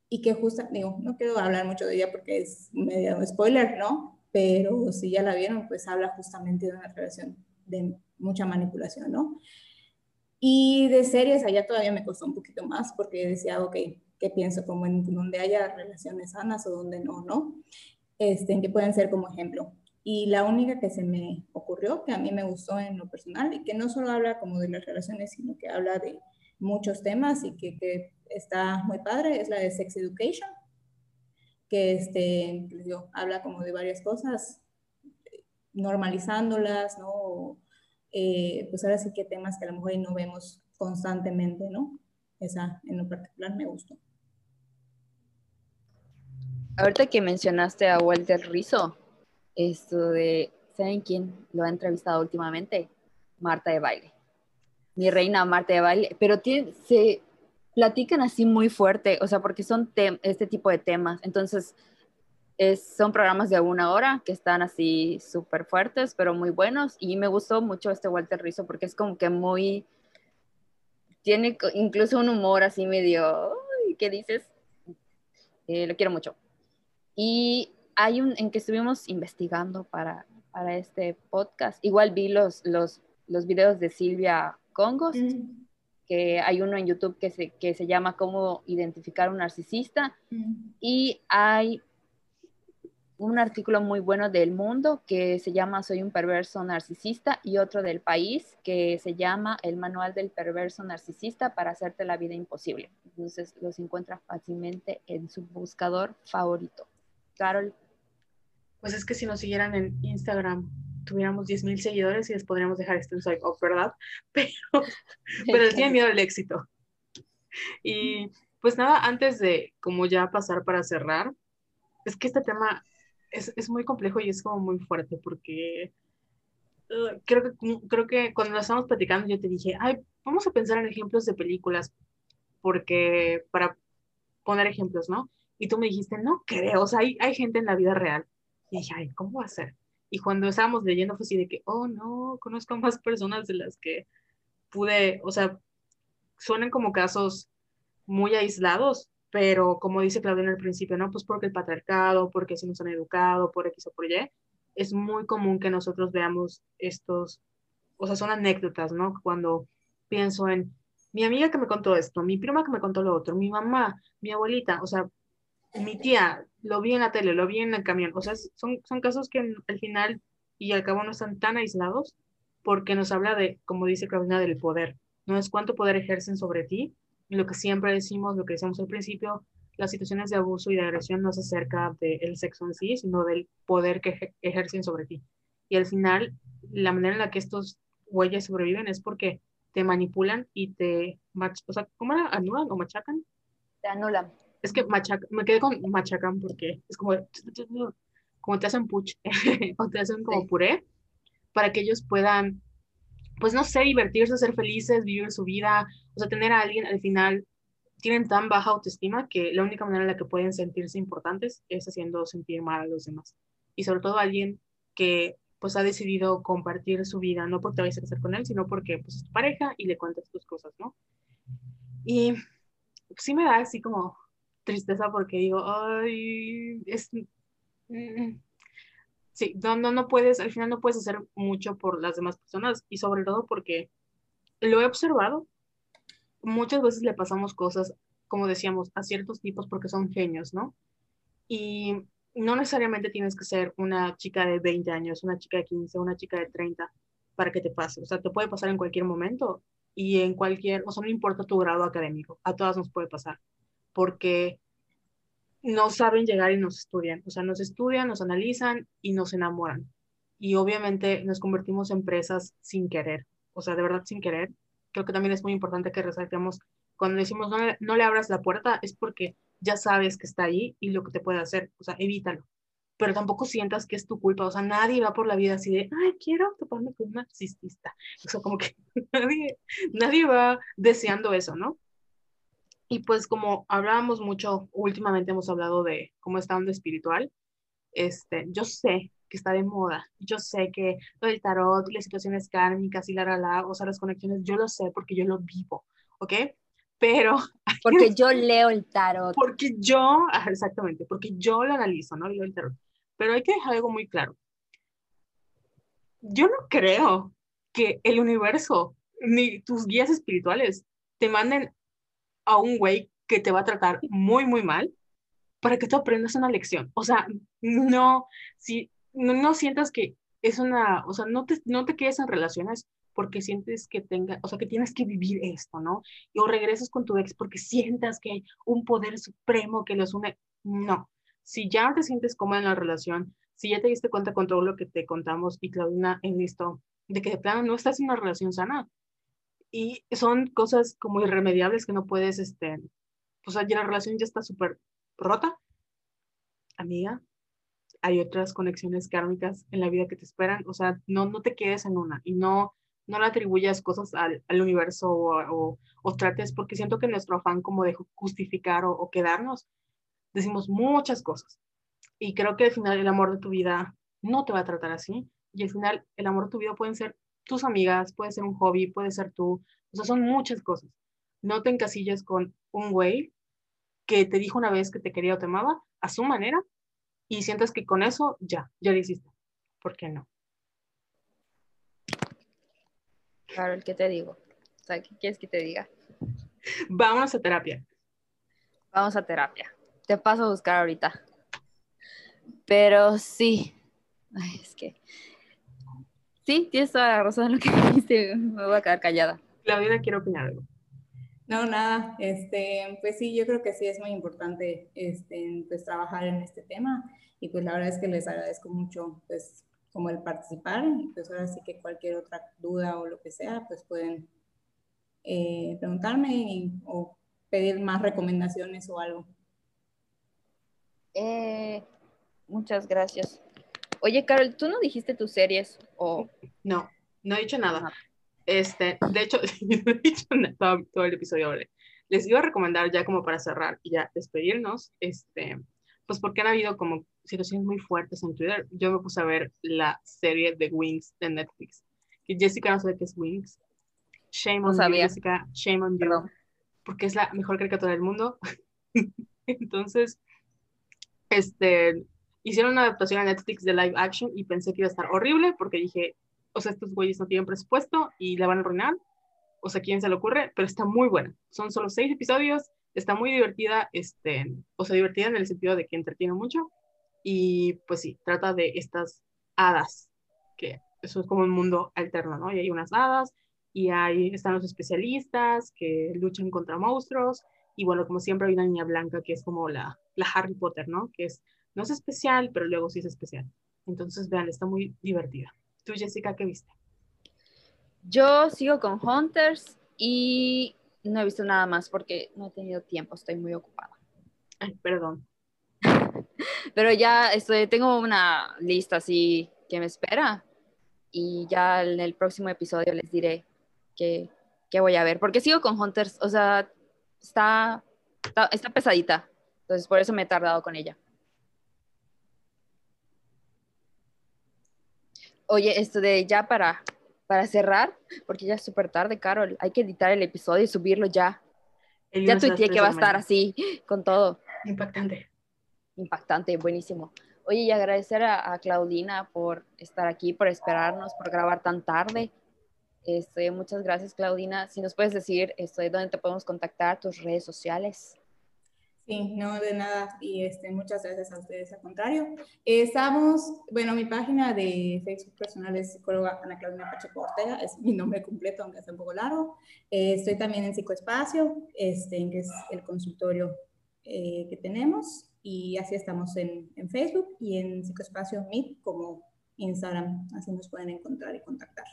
Speaker 3: y que justo, digo, no quiero hablar mucho de ella porque es medio spoiler, ¿no? Pero si ya la vieron, pues habla justamente de una relación de mucha manipulación, ¿no? Y de series, allá todavía me costó un poquito más porque decía, ok, que pienso como en donde haya relaciones sanas o donde no, ¿no? Este, que pueden ser como ejemplo. Y la única que se me ocurrió, que a mí me gustó en lo personal, y que no solo habla como de las relaciones, sino que habla de muchos temas y que, que está muy padre, es la de Sex Education, que este, digo, habla como de varias cosas, normalizándolas, ¿no? Eh, pues ahora sí que temas que a lo mejor no vemos constantemente, ¿no? Esa en lo particular me gustó.
Speaker 2: Ahorita que mencionaste a Walter Rizzo, esto de, ¿saben quién lo ha entrevistado últimamente? Marta de baile. Mi reina Marta de baile, pero tiene, se platican así muy fuerte, o sea, porque son este tipo de temas. Entonces, es, son programas de una hora que están así súper fuertes, pero muy buenos. Y me gustó mucho este Walter Rizzo porque es como que muy, tiene incluso un humor así medio, ¿qué dices? Eh, lo quiero mucho. Y hay un en que estuvimos investigando para, para este podcast. Igual vi los, los, los videos de Silvia Congos, mm. que hay uno en YouTube que se, que se llama Cómo identificar un narcisista. Mm. Y hay un artículo muy bueno del mundo que se llama Soy un perverso narcisista y otro del país que se llama El manual del perverso narcisista para hacerte la vida imposible. Entonces los encuentra fácilmente en su buscador favorito. Carol.
Speaker 1: Pues es que si nos siguieran en Instagram tuviéramos 10 mil seguidores y les podríamos dejar este swipe off, ¿verdad? Pero, pero él tiene miedo al éxito. Y pues nada, antes de como ya pasar para cerrar, es que este tema es, muy complejo y es como muy fuerte porque uh, creo, que, creo que cuando lo estábamos platicando yo te dije, ay, vamos a pensar en ejemplos de películas porque para poner ejemplos, ¿no? Y tú me dijiste, no creo, o sea, hay, hay gente en la vida real. Y dije, ay, ¿cómo va a ser? Y cuando estábamos leyendo fue así de que, oh, no, conozco más personas de las que pude, o sea, suenan como casos muy aislados, pero como dice Claudia en el principio, ¿no? Pues porque el patriarcado, porque se nos han educado, por X o por Y, es muy común que nosotros veamos estos, o sea, son anécdotas, ¿no? Cuando pienso en mi amiga que me contó esto, mi prima que me contó lo otro, mi mamá, mi abuelita, o sea, mi tía, lo vi en la tele, lo vi en el camión, o sea, son, son casos que al final y al cabo no están tan aislados porque nos habla de, como dice Claudia, del poder, no es cuánto poder ejercen sobre ti, lo que siempre decimos, lo que decíamos al principio, las situaciones de abuso y de agresión no se acerca del sexo en sí, sino del poder que ejercen sobre ti. Y al final, la manera en la que estos güeyes sobreviven es porque te manipulan y te, o sea, ¿cómo era? ¿Anulan o machacan?
Speaker 2: Te anulan.
Speaker 1: Es que machaca, me quedé con machacan porque es como, como te hacen puch o te hacen como puré para que ellos puedan pues no sé, divertirse, ser felices, vivir su vida, o sea, tener a alguien al final, tienen tan baja autoestima que la única manera en la que pueden sentirse importantes es haciendo sentir mal a los demás. Y sobre todo alguien que pues ha decidido compartir su vida, no porque te vayas a casar con él, sino porque pues es tu pareja y le cuentas tus cosas, ¿no? Y sí me da así como tristeza porque digo, ay, es... Mm, sí, no, no, no puedes, al final no puedes hacer mucho por las demás personas y sobre todo porque lo he observado, muchas veces le pasamos cosas, como decíamos, a ciertos tipos porque son genios, ¿no? Y no necesariamente tienes que ser una chica de 20 años, una chica de 15, una chica de 30 para que te pase. O sea, te puede pasar en cualquier momento y en cualquier, o sea, no importa tu grado académico, a todas nos puede pasar. Porque no saben llegar y nos estudian. O sea, nos estudian, nos analizan y nos enamoran. Y obviamente nos convertimos en presas sin querer. O sea, de verdad sin querer. Creo que también es muy importante que resaltemos cuando decimos no, no le abras la puerta es porque ya sabes que está ahí y lo que te puede hacer. O sea, evítalo. Pero tampoco sientas que es tu culpa. O sea, nadie va por la vida así de, ay, quiero toparme con una narcisista. O sea, como que nadie, nadie va deseando eso, ¿no? Y pues como hablábamos mucho, últimamente hemos hablado de cómo está onda espiritual, este, yo sé que está de moda, yo sé que lo del tarot, las situaciones kármicas y la, la, la, o sea, las conexiones, yo lo sé porque yo lo vivo, ¿ok? Pero...
Speaker 2: Porque yo leo el tarot.
Speaker 1: Porque yo, exactamente, porque yo lo analizo, ¿no? Leo el tarot. Pero hay que dejar algo muy claro. Yo no creo que el universo ni tus guías espirituales te manden a un güey que te va a tratar muy, muy mal para que tú aprendas una lección. O sea, no, si, no, sientas que es una, o sea, no te, no te quedes en relaciones porque sientes que tenga, o sea, que tienes que vivir esto, ¿no? Y o regresas con tu ex porque sientas que hay un poder supremo que los une. No. Si ya no te sientes cómoda en la relación, si ya te diste cuenta con todo lo que te contamos y Claudina en visto de que de plano no estás en una relación sana, y son cosas como irremediables que no puedes, este, sea, ya la relación ya está súper rota. amiga, hay otras conexiones kármicas en la vida que te esperan, o sea, no, no te quedes en una y no, no le atribuyas cosas al, al universo o, o, trates, porque siento que nuestro afán como de justificar o, o quedarnos, decimos muchas cosas. Y creo que al final el amor de tu vida no te va a tratar así. Y al final el amor de tu vida pueden ser tus amigas, puede ser un hobby, puede ser tú. O sea, son muchas cosas. No te encasilles con un güey que te dijo una vez que te quería o te amaba a su manera y sientes que con eso ya, ya lo hiciste. ¿Por qué no?
Speaker 2: Claro, ¿qué te digo? O sea, ¿qué quieres que te diga?
Speaker 1: Vamos a terapia.
Speaker 2: Vamos a terapia. Te paso a buscar ahorita. Pero sí. Ay, es que. Sí, tienes toda la razón en lo que dijiste. Me voy a quedar callada.
Speaker 1: Claudia, quiero opinar algo.
Speaker 3: No, nada, este, pues sí, yo creo que sí es muy importante este, pues, trabajar en este tema y pues la verdad es que les agradezco mucho pues como el participar y pues ahora sí que cualquier otra duda o lo que sea pues pueden eh, preguntarme o pedir más recomendaciones o algo.
Speaker 2: Eh, muchas gracias. Oye, Carol, ¿tú no dijiste tus series o...?
Speaker 1: No, no he dicho nada. Este, de hecho, no he dicho todo, el episodio. Les iba a recomendar ya como para cerrar y ya despedirnos, este, pues porque han habido como situaciones muy fuertes en Twitter. Yo me puse a ver la serie de Wings de Netflix. Que Jessica no sabe qué es Wings. Shame on you, Jessica. Shame on you. Porque es la mejor caricatura del mundo. Entonces, este, hicieron una adaptación a Netflix de live action y pensé que iba a estar horrible porque dije, o sea, estos güeyes no tienen presupuesto y la van a arruinar, o sea, ¿quién se le ocurre? Pero está muy buena. Son solo seis episodios, está muy divertida, este, o sea, divertida en el sentido de que entretiene mucho, y pues sí, trata de estas hadas, que eso es como un mundo alterno, ¿no? Y hay unas hadas, y ahí están los especialistas que luchan contra monstruos, y bueno, como siempre hay una niña blanca que es como la, la Harry Potter, ¿no? Que es, no es especial, pero luego sí es especial. Entonces, vean, está muy divertida. ¿Tú, Jessica, qué viste?
Speaker 2: Yo sigo con Hunters y no he visto nada más porque no he tenido tiempo, estoy muy ocupada.
Speaker 1: Ay, perdón.
Speaker 2: Pero ya estoy, tengo una lista así que me espera y ya en el próximo episodio les diré qué, voy a ver. Porque sigo con Hunters, o sea, está, está, está pesadita. Entonces por eso me he tardado con ella. Oye, esto de ya para, para cerrar, porque ya es súper tarde, Carol, hay que editar el episodio y subirlo ya. ya tuiteé que va a estar así, con todo.
Speaker 1: Impactante.
Speaker 2: Impactante, buenísimo. Oye, y agradecer a, Claudina por estar aquí, por esperarnos, por grabar tan tarde. Este, muchas gracias, Claudina. Si nos puedes decir esto, dónde te podemos contactar, tus redes sociales.
Speaker 3: Sí, no de nada y este, muchas gracias a ustedes, al contrario. estamos, bueno, mi página de Facebook personal es psicóloga Ana Claudia Pacheco Ortega, es mi nombre completo, aunque es un poco largo. Eh, estoy también en Psicoespacio, este, que es el consultorio eh, que tenemos y así estamos en, en Facebook y en Psicoespacio Meet como Instagram, así nos pueden encontrar y contactar.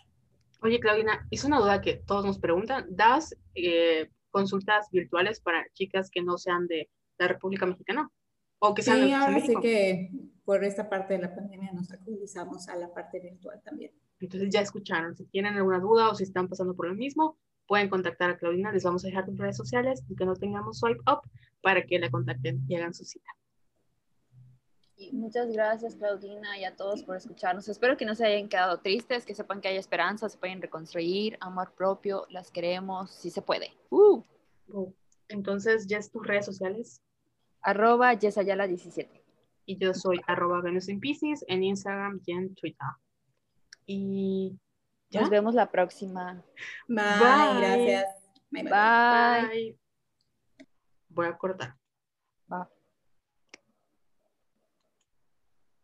Speaker 1: Oye, Claudina, es una duda que todos nos preguntan. ¿Das eh, consultas virtuales para chicas que no sean de la República Mexicana. O que
Speaker 3: sí, ahora sí que por esta parte de la pandemia nos actualizamos a la parte virtual también.
Speaker 1: Entonces ya escucharon, si tienen alguna duda o si están pasando por lo mismo, pueden contactar a Claudina, les vamos a dejar sus redes sociales y que no tengamos swipe up para que la contacten y hagan su cita.
Speaker 2: muchas gracias Claudina y a todos por escucharnos. Espero que no se hayan quedado tristes, que sepan que hay esperanza, se pueden reconstruir, amor propio, las queremos, si se puede. Uh.
Speaker 1: Uh. Entonces, ¿ya es tus redes sociales?
Speaker 2: Arroba Yesayala17.
Speaker 1: Y yo soy arroba Venus en Pisces en Instagram y en Twitter. Y
Speaker 2: nos vemos la próxima.
Speaker 3: Bye, gracias.
Speaker 2: bye. bye.
Speaker 1: Voy a cortar.